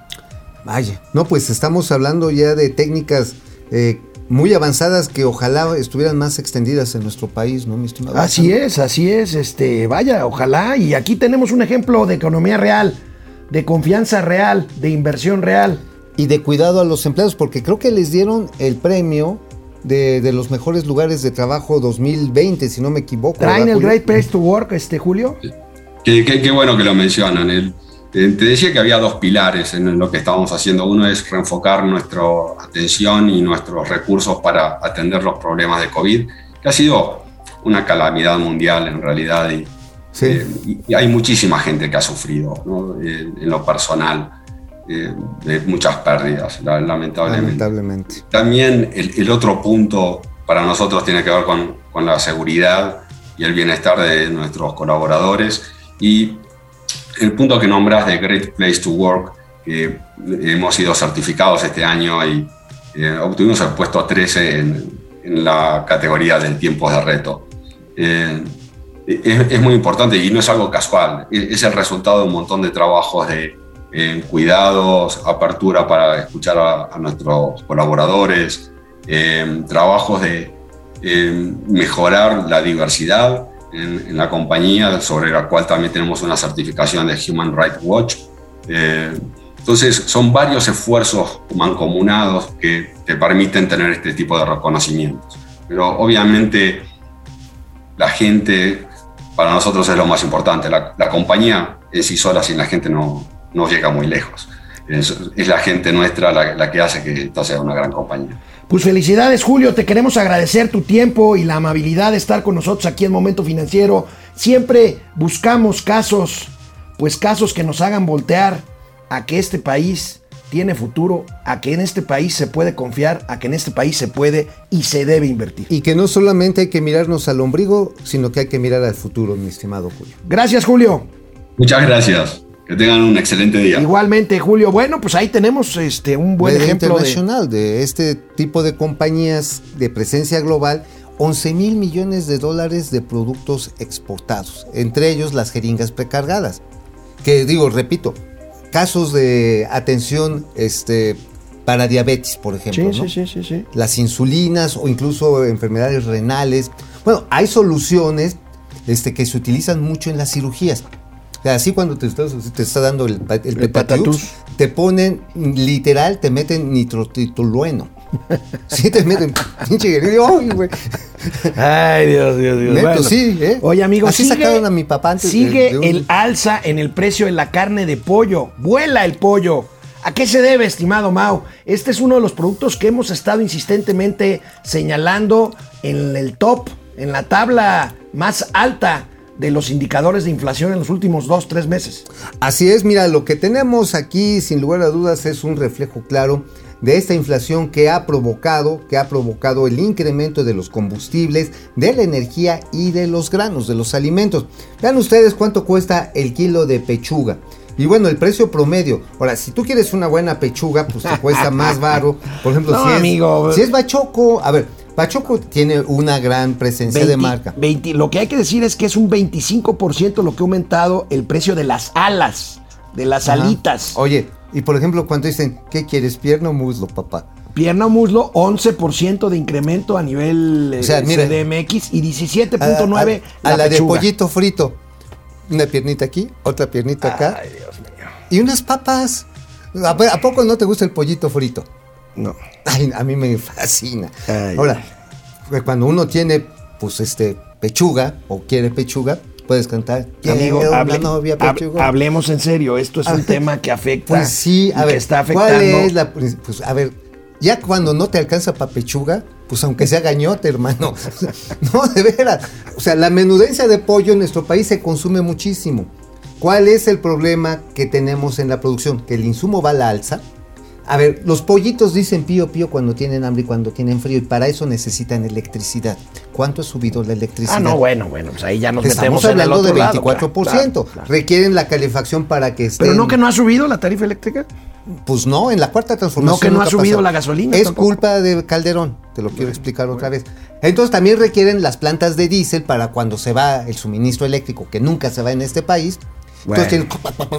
Vaya, no, pues estamos hablando ya de técnicas eh, muy avanzadas que ojalá estuvieran más extendidas en nuestro país, ¿no, mi estimado? Así es, así es, este, vaya, ojalá. Y aquí tenemos un ejemplo de economía real, de confianza real, de inversión real. Y de cuidado a los empleados, porque creo que les dieron el premio de, de los mejores lugares de trabajo 2020, si no me equivoco. ¿Traen ¿verdad, el Julio? Great Place to Work, este Julio? Qué, qué- qué bueno que lo mencionan. El- te decía que había dos pilares en lo que estábamos haciendo. Uno es reenfocar nuestra atención y nuestros recursos para atender los problemas de COVID, que ha sido una calamidad mundial en realidad. Y, Sí. eh, y- y hay muchísima gente que ha sufrido ¿no? Eh, en lo personal, eh, de muchas pérdidas, la- lamentablemente. Lamentablemente. También el, el otro punto para nosotros tiene que ver con, con la seguridad y el bienestar de nuestros colaboradores. Y el punto que nombras de Great Place to Work, que hemos sido certificados este año y eh, obtuvimos el puesto 13 en, en la categoría del tiempo de reto. Eh, es, es muy importante y no es algo casual, es, es el resultado de un montón de trabajos de cuidados, apertura para escuchar a, nuestros colaboradores, eh, trabajos de eh, mejorar la diversidad en, en la compañía, sobre la cual también tenemos una certificación de Human Rights Watch. Eh, entonces, son varios esfuerzos mancomunados que te permiten tener este tipo de reconocimientos. Pero obviamente la gente para nosotros es lo más importante. La, la compañía en sí sola sin la gente no, no llega muy lejos. Es, es la gente nuestra la, la, que hace que esta sea una gran compañía. Pues felicidades Julio, te queremos agradecer tu tiempo y la amabilidad de estar con nosotros aquí en Momento Financiero. Siempre buscamos casos, pues casos que nos hagan voltear a que este país tiene futuro, a que en este país se puede confiar, a que en este país se puede y se debe invertir. Y que no solamente hay que mirarnos al ombligo, sino que hay que mirar al futuro, mi estimado Julio. Gracias Julio. Muchas gracias. Que tengan un excelente día. Igualmente, Julio. Bueno, pues ahí tenemos este un buen ejemplo internacional de... de este tipo de compañías de presencia global. 11 mil millones de dólares de productos exportados, entre ellos las jeringas precargadas. Que digo, repito, casos de atención este, para diabetes, por ejemplo. Sí, ¿no? sí, sí, sí, sí. Las insulinas o incluso enfermedades renales. Bueno, hay soluciones este, que se utilizan mucho en las cirugías. Así cuando te, estás, te está dando el, el, te ponen, literal, te meten nitrotitolueno. Sí, te meten pinche Ay, güey. Ay, Dios, Dios, Dios. Neto, Bueno. sí, ¿eh? Oye, amigo, Así sigue, sacaron a mi papá antes de- sigue de un- el alza en el precio de la carne de pollo. Vuela el pollo. ¿A qué se debe, estimado Mao? Este es uno de los productos que hemos estado insistentemente señalando en el top, en la tabla más alta de los indicadores de inflación en los últimos dos, tres meses. Así es, mira, lo que tenemos aquí, sin lugar a dudas, es un reflejo claro de esta inflación que ha provocado, que ha provocado el incremento de los combustibles, de la energía y de los granos, de los alimentos. Vean ustedes cuánto cuesta el kilo de pechuga. Y bueno, el precio promedio. Ahora, si tú quieres una buena pechuga, pues te cuesta más baro. Por ejemplo, No, si, es, amigo. si es bachoco, a ver, bachoco tiene una gran presencia de 20, marca. 20, lo que hay que decir es que es un 25% lo que ha aumentado el precio de las alas, de las Ajá. alitas. Oye, y por ejemplo, cuando dicen, ¿qué quieres? ¿Pierna o muslo, papá? Pierna o muslo, 11% de incremento a nivel eh, O sea, mira, CDMX y A, 17.9 a- a la, de pollito frito. Una piernita aquí, otra piernita acá. Ay, Dios mío. Y unas papas. ¿A, ¿A poco no te gusta el pollito frito? No. Ay, a mí me fascina. Ay, Ahora, pues, cuando uno tiene, pues, este, pechuga o quiere pechuga, puedes cantar. Amigo, "Quiero hable- una novia pechuga". hablemos en serio. Esto es un tema que afecta. Pues sí, a ver, que está afectando. ¿cuál es la pues a ver, ya cuando no te alcanza para pechuga, pues aunque sea gañote, hermano. no, de veras. O sea, la menudencia de pollo en nuestro país se consume muchísimo. ¿Cuál es el problema que tenemos en la producción? Que el insumo va a la alza. A ver, los pollitos dicen pío pío cuando tienen hambre y cuando tienen frío y para eso necesitan electricidad. ¿Cuánto ha subido la electricidad? Ah, no, bueno, bueno, pues ahí ya nos Estamos metemos en el hablando otro de lado, 24%. claro, claro, claro. Requieren la calefacción para que estén... Pero no que no ha subido la tarifa eléctrica. Pues no, en la cuarta transformación. No, que no ha subido la gasolina Es tampoco. culpa de Calderón, te lo quiero explicar otra vez. Entonces también requieren las plantas de diésel para cuando se va el suministro eléctrico, que nunca se va en este país. Entonces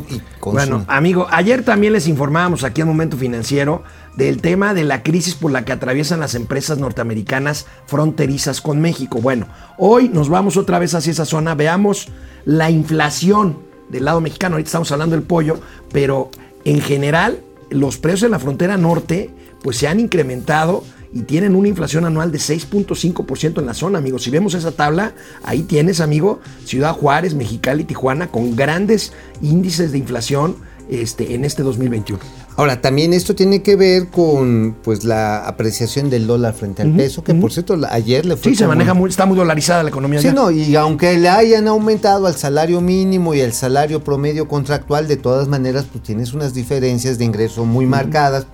y consumen. Bueno, amigo, ayer también les informábamos aquí en Momento Financiero del tema de la crisis por la que atraviesan las empresas norteamericanas fronterizas con México. Bueno, hoy nos vamos otra vez hacia esa zona, veamos la inflación del lado mexicano. Ahorita estamos hablando del pollo, pero en general los precios en la frontera norte pues se han incrementado y tienen una inflación anual de 6.5% en la zona, amigo. Si vemos esa tabla, ahí tienes, amigo, Ciudad Juárez, Mexicali, Tijuana, con grandes índices de inflación este, en este 2021. Ahora, también esto tiene que ver con pues la apreciación del dólar frente al peso, que por cierto ayer le fue Sí, se maneja muy, está muy dolarizada la economía Sí, no, y aunque le hayan aumentado al salario mínimo y al salario promedio contractual, de todas maneras, pues tienes unas diferencias de ingreso muy marcadas.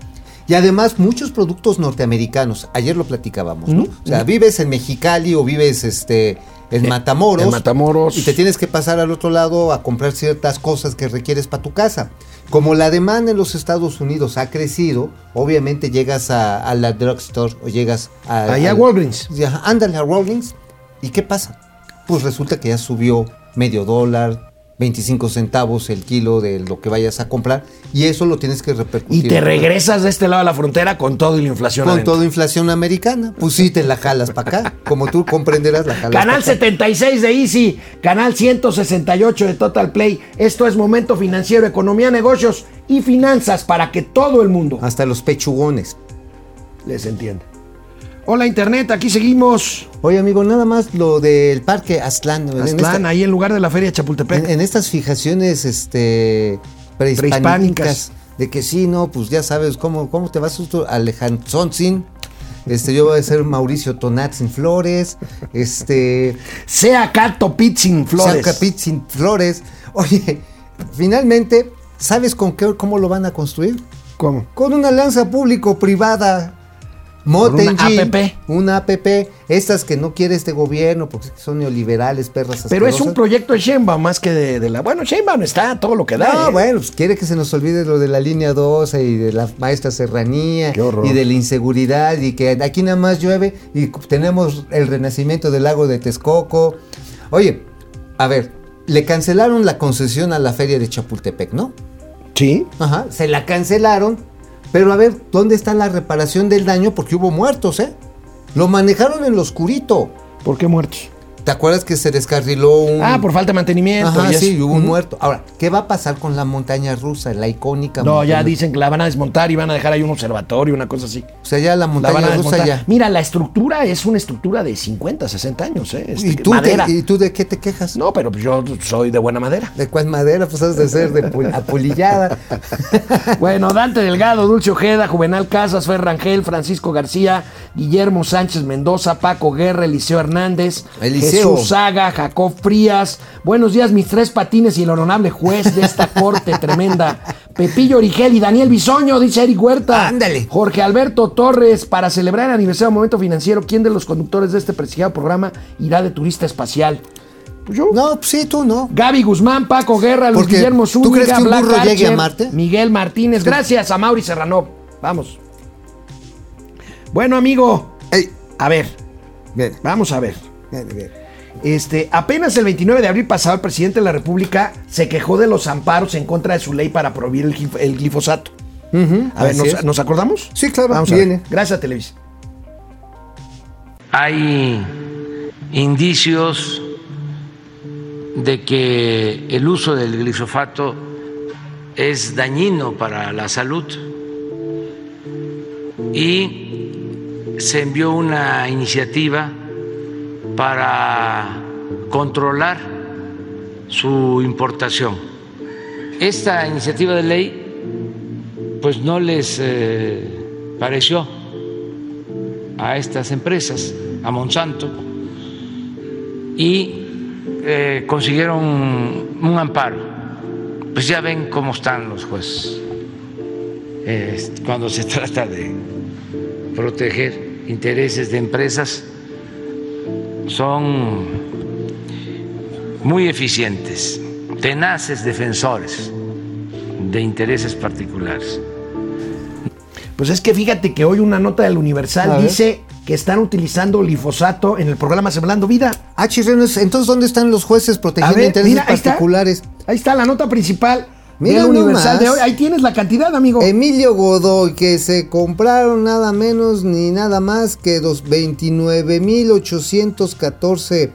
Y además, muchos productos norteamericanos, ayer lo platicábamos, ¿no? O sea, vives en Mexicali o vives este, en Matamoros. en Matamoros. Y te tienes que pasar al otro lado a comprar ciertas cosas que requieres para tu casa. Como la demanda en los Estados Unidos ha crecido, obviamente llegas a, a la drugstore o llegas a... Ahí a al- Walgreens. ándale a Walgreens. ¿Y qué pasa? Pues resulta que ya subió medio dólar, 25 centavos el kilo de lo que vayas a comprar. Y eso lo tienes que repercutir. Y te regresas de este lado de la frontera con todo y la inflación. Con adentro. toda inflación americana. Pues sí, te la jalas para acá. Como tú comprenderás, la jalas Canal pa' acá. 76 de Easy, canal 168 de Total Play. Esto es Momento Financiero, Economía, Negocios y Finanzas para que todo el mundo Hasta los pechugones. les entienda. Hola Internet, aquí seguimos. Oye, amigo, nada más lo del parque Aztlán. En Aztlán, esta- ahí en lugar de la feria Chapultepec. En, en estas fijaciones este, Prehispánicas. prehispánicas, de que sí, no, pues ya sabes cómo, cómo te vas tú, Alejandro este, yo voy a ser Mauricio Tonatzin Flores, este, Sea Cato Pizzin Flores. Zapcapit sin Flores. Oye, finalmente, ¿sabes con qué, cómo lo van a construir? ¿Cómo? Con una alianza público-privada. Una Motengin, APP. Una APP. Estas que no quiere este gobierno porque son neoliberales, perras Pero es un proyecto de Sheinbaum más que de, de la... Bueno, Sheinbaum está todo lo que da. No, ¿eh? bueno, pues quiere que se nos olvide lo de la línea 12 y de la maestra serranía y de la inseguridad y que aquí nada más llueve y tenemos el renacimiento del lago de Texcoco. Oye, a ver, le cancelaron la concesión a la feria de Chapultepec, ¿no? Sí. Ajá, se la cancelaron, pero a ver, ¿dónde está la reparación del daño? Porque hubo muertos, ¿eh? Lo manejaron en lo oscurito. ¿Por qué muertos? ¿Te acuerdas que se descarriló un... Ah, por falta de mantenimiento. Ajá, y sí, hubo un muerto. Ahora, ¿qué va a pasar con la montaña rusa, la icónica No, montaña ya dicen que la van a desmontar y van a dejar ahí un observatorio, una cosa así. O sea, ya la montaña rusa ya. Mira, la estructura es una estructura de 50, 60 años, ¿eh? Este, ¿Y tú, madera. de, ¿Y tú de qué te quejas? No, pero pues yo soy de buena madera. ¿De cuál madera? Pues has de ser de apolillada. Bueno, Dante Delgado, Dulce Ojeda, Juvenal Casas, Fer Rangel, Francisco García, Guillermo Sánchez Mendoza, Paco Guerra, Eliseo Hernández, Eliseo. Jesús Saga, Jacob Frías. Buenos días, mis tres patines y el honorable juez de esta corte tremenda. Pepillo Origel y Daniel Bisoño, dice Eric Huerta. Ándale. Jorge Alberto Torres, para celebrar el aniversario del Momento Financiero, ¿quién de los conductores de este prestigiado programa irá de turista espacial? Pues yo. No, pues sí, tú no. Gaby Guzmán, Paco Guerra, Luis Porque, Guillermo ¿tú Zúñiga, crees que un Black burro llegue a Marte? Miguel Martínez. Gracias a Mauri Serrano. Vamos. Bueno, amigo. Ey, A ver, bien, vamos a ver. bien, bien. Este, apenas el 29 de abril pasado, el presidente de la República se quejó de los amparos en contra de su ley para prohibir el, glif- el glifosato. a ver, ¿nos, acordamos? Sí, claro, Vamos a viene. ver. Gracias, Televisa. Hay indicios de que el uso del glifosato es dañino para la salud y se envió una iniciativa para controlar su importación. Esta iniciativa de ley pues no les eh, pareció a estas empresas, a Monsanto, y eh, consiguieron un amparo pues ya ven cómo están los jueces cuando se trata de proteger intereses de empresas. Son muy eficientes, tenaces defensores de intereses particulares. Pues es que fíjate que hoy una nota del Universal ver. dice que están utilizando glifosato en el programa Sembrando Vida. Ah, chirrenos, entonces ¿dónde están los jueces protegiendo ver, intereses mira, ahí está. particulares? Ahí está la nota principal Mira Universal de hoy. Ahí tienes la cantidad, amigo. Emilio Godoy, que se compraron nada menos ni nada más que dos 29.814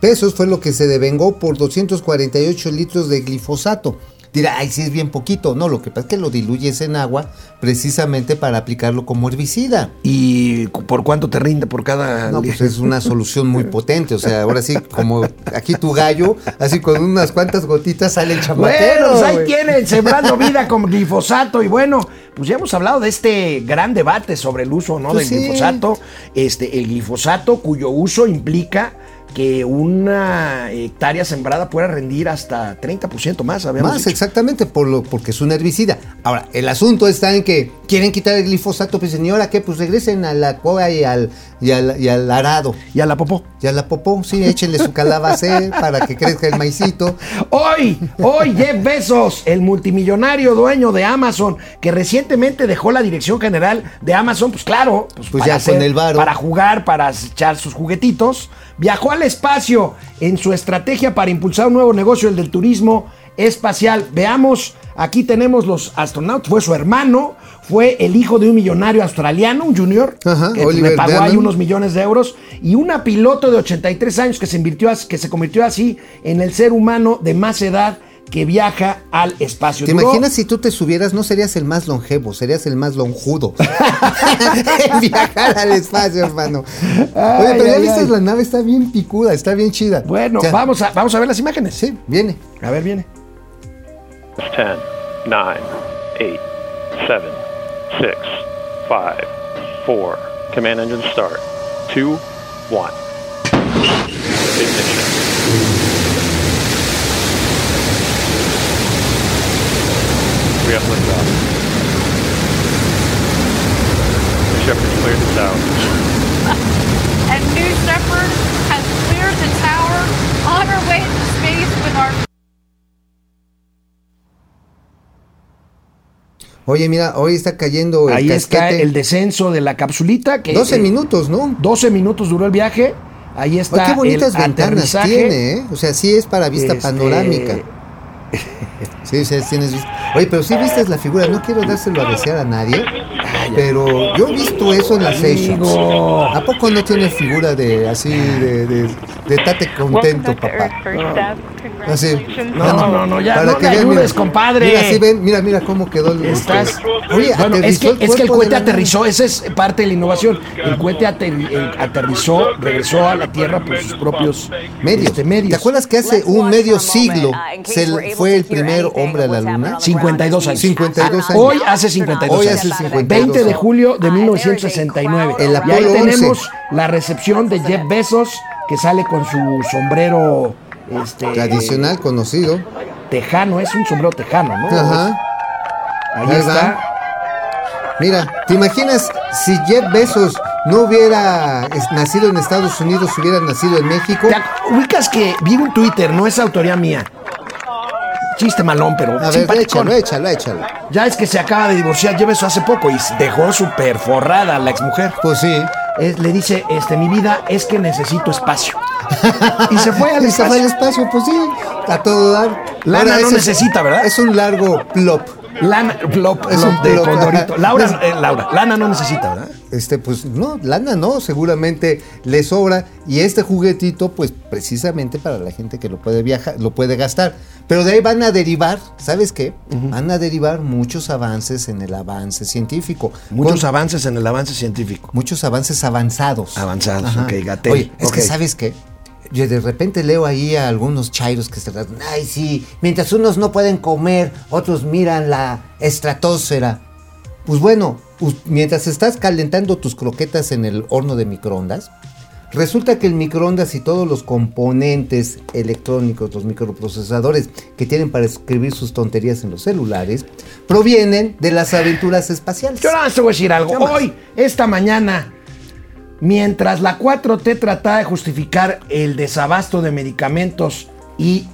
pesos fue lo que se devengó por 248 litros de glifosato. Dirá, ay, sí es bien poquito. No, lo que pasa es que lo diluyes en agua precisamente para aplicarlo como herbicida. ¿Y por cuánto te rinde por cada No, pues es una solución muy potente. O sea, ahora sí, como aquí tu gallo, así con unas cuantas gotitas sale el chamatero. Bueno, pues ahí tienen, sembrando vida con glifosato. Y bueno, pues ya hemos hablado de este gran debate sobre el uso no Pues del sí. glifosato. Este, el glifosato cuyo uso implica que una hectárea sembrada pueda rendir hasta 30% más, Más, dicho. exactamente, por lo, porque es un herbicida. Ahora, el asunto está en que quieren quitar el glifosato, pues señora, ¿qué? Pues regresen a la coa y al, y al, y al arado. Y a la popó. Y a la popó, sí, échenle su calabacé para que crezca el maicito. Hoy, hoy Jeff Bezos, el multimillonario dueño de Amazon, que recientemente dejó la dirección general de Amazon, pues claro, pues, Pues ya con el varo. para jugar, para echar sus juguetitos, viajó al espacio en su estrategia para impulsar un nuevo negocio, el del turismo espacial. Veamos, aquí tenemos los astronautas, fue su hermano, fue el hijo de un millonario australiano, un junior, Ajá, que Oliver le pagó ahí unos millones de euros, y una piloto de 83 años que se, invirtió, que se convirtió así en el ser humano de más edad que viaja al espacio. ¿Te Duró- imaginas si tú te subieras? No serías el más longevo, serías el más lonjudo. Viajar al espacio, hermano. Oye, Ay, pero ya ay, viste, ay. la nave está bien picuda, está bien chida. Bueno, Ya. vamos a, vamos a ver las imágenes. Sí, viene. A ver, viene. 10, 9, 8, 7, 6, 5, 4. Command engine start. 2, 1. Ignition. We have liftoff. Shepard cleared the tower. and New Shepard has cleared the tower on our way to space with our Oye, mira, hoy está cayendo el Ahí está casquete. el descenso de la capsulita. Que, 12 eh, minutos, ¿no? 12 minutos duró el viaje. Ahí Oye, está qué bonitas el ventanas tiene, ¿eh? O sea, sí es para vista Este, panorámica. Sí, sí, tienes. Oye, pero sí viste la figura. No quiero dárselo a desear a nadie, pero yo he visto eso en las Sessions. ¿A poco no tiene figura de así, de, de, de tate contento, papá? Así. No, no, no, ya, no le vean, ayudes, compadre. Mira, sí, ven, mira, mira cómo quedó el. Estás. Oye, bueno, es que, es que el cohete aterrizó, esa es parte de la innovación. El cohete ater- eh, aterrizó, regresó a la Tierra por sus propios Medios. este, medios. ¿Te acuerdas que hace un medio siglo se l- fue el primer hombre a la luna? 52 años. 52 años. Hoy hace 52 Hoy hace 52 20 de julio de 1969. El y ahí Apolo 11. tenemos la recepción de Jeff Bezos, que sale con su sombrero este, Tradicional, conocido. tejano, es un sombrero tejano, ¿no? Ajá. Ahí está. Mira, ¿te imaginas si Jeff Bezos no hubiera nacido en Estados Unidos, hubiera nacido en México? ¿Te ac- ubicas que vi un Twitter, no es autoría mía? Chiste malón, pero A ver, échalo, échalo, échalo. Ya es que se acaba de divorciar Jeff Bezos hace poco y dejó súper forrada a la exmujer. Pues sí. Es- le dice, este, mi vida es que necesito espacio. y se fue al Y se fue al espacio. espacio, pues sí, a todo dar. Lana no ese necesita, ¿verdad? Es un largo plop. Lana, plop, Es plop un de plop, Condorito. ajá. Laura, eh, Laura, Lana no necesita, ¿verdad? Este, pues no, lana no, seguramente le sobra. Y este juguetito, pues precisamente para la gente que lo puede viajar, lo puede gastar. Pero de ahí van a derivar, ¿sabes qué? Van a derivar muchos avances en el avance científico. Muchos Con- avances en el avance científico. muchos avances avanzados. Avanzados, ok, Oye, es que. ¿sabes qué? Yo de repente leo ahí a algunos chairos que se tratan, ay sí, mientras unos no pueden comer, otros miran la estratosfera. Pues bueno, mientras estás calentando tus croquetas en el horno de microondas, Resulta que el microondas y todos los componentes electrónicos, los microprocesadores que tienen para escribir sus tonterías en los celulares, provienen de las aventuras espaciales. Yo te voy a decir algo. Hoy, esta mañana, mientras la 4T trataba de justificar el desabasto de medicamentos y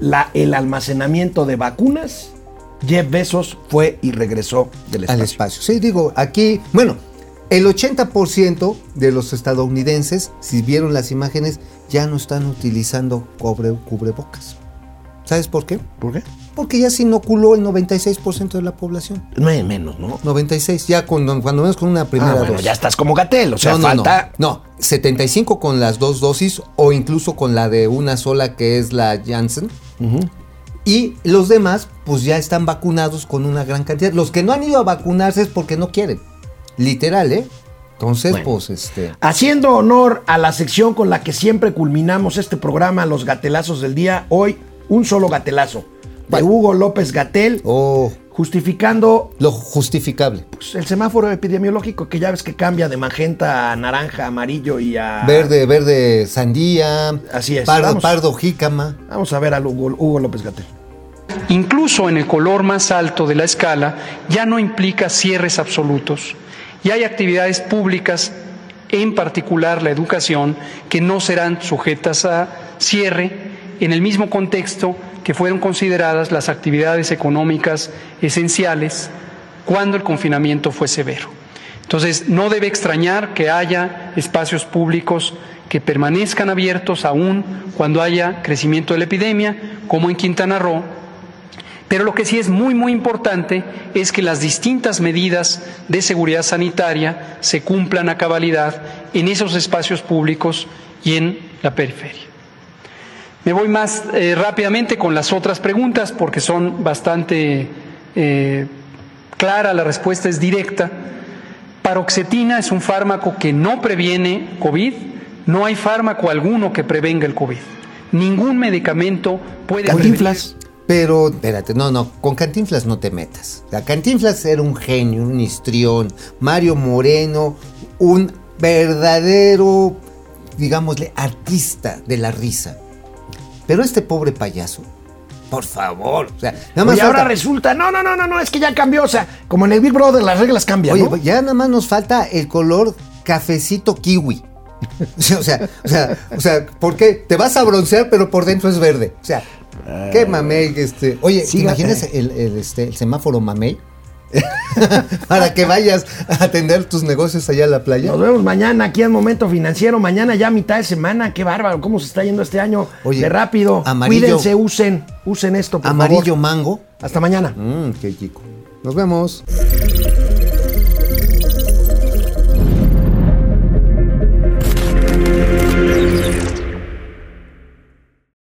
la- el almacenamiento de vacunas, Jeff Bezos fue y regresó del espacio. al espacio. Sí, digo, aquí, bueno, el 80% de los estadounidenses, si vieron las imágenes, ya no están utilizando cobre, cubrebocas. ¿Sabes por qué? ¿Por qué? Porque ya se inoculó el 96% de la población. Menos, ¿no? 96, ya con, cuando menos con una primera Ah, bueno, dosis. ya estás como Gatel, o sea, no, no, falta. no, no, 75 con las dos dosis o incluso con la de una sola que es la Janssen. Y los demás, pues ya están vacunados con una gran cantidad. Los que no han ido a vacunarse es porque no quieren. Literal, ¿eh? Entonces, Bueno. pues, este. Haciendo honor a la sección con la que siempre culminamos este programa, los gatelazos del día, hoy un solo gatelazo de. Hugo López Gatel, Oh, justificando lo justificable. pues, el semáforo epidemiológico que ya ves que cambia de magenta a naranja, amarillo y a Verde, verde, sandía. Así es, Pardo, vamos. pardo, jícama. Vamos a ver al Hugo, Hugo López Gatel. Incluso en el color más alto de la escala ya no implica cierres absolutos y hay actividades públicas, en particular la educación, que no serán sujetas a cierre en el mismo contexto que fueron consideradas las actividades económicas esenciales cuando el confinamiento fue severo. Entonces, no debe extrañar que haya espacios públicos que permanezcan abiertos aún cuando haya crecimiento de la epidemia, como en Quintana Roo, pero lo que sí es muy, muy importante es que las distintas medidas de seguridad sanitaria se cumplan a cabalidad en esos espacios públicos y en la periferia. Me voy más eh, rápidamente con las otras preguntas porque son bastante eh, claras, la respuesta es directa. Paroxetina es un fármaco que no previene COVID, no hay fármaco alguno que prevenga el COVID. Ningún medicamento puede Cantinflas. Pero, espérate, no, no, con Cantinflas no te metas. Sea, Cantinflas era un genio, un histrión. Mario Moreno, un verdadero, digámosle, artista de la risa. Pero este pobre payaso, por favor, o sea, nada más Y ahora falta- resulta, no, no, no, no, no, es que ya cambió, o sea, como en el Big Brother las reglas cambian, Oye, ¿no? ya nada más nos falta el color cafecito kiwi. o sea, o sea, o sea, ¿por qué? Te vas a broncear, pero por dentro es verde. O sea, qué mamey, este. Oye, ¿te Sí, imaginas eh. el, el, este, el semáforo mamey? Para que vayas a atender tus negocios allá a la playa. Nos vemos mañana aquí en Momento Financiero. Mañana ya mitad de semana. Qué bárbaro. ¿Cómo se está yendo este año? Oye, de rápido. amarillo. Cuídense, usen. Usen esto, por Amarillo favor. mango. Hasta mañana. Mmm, qué chico. Nos vemos.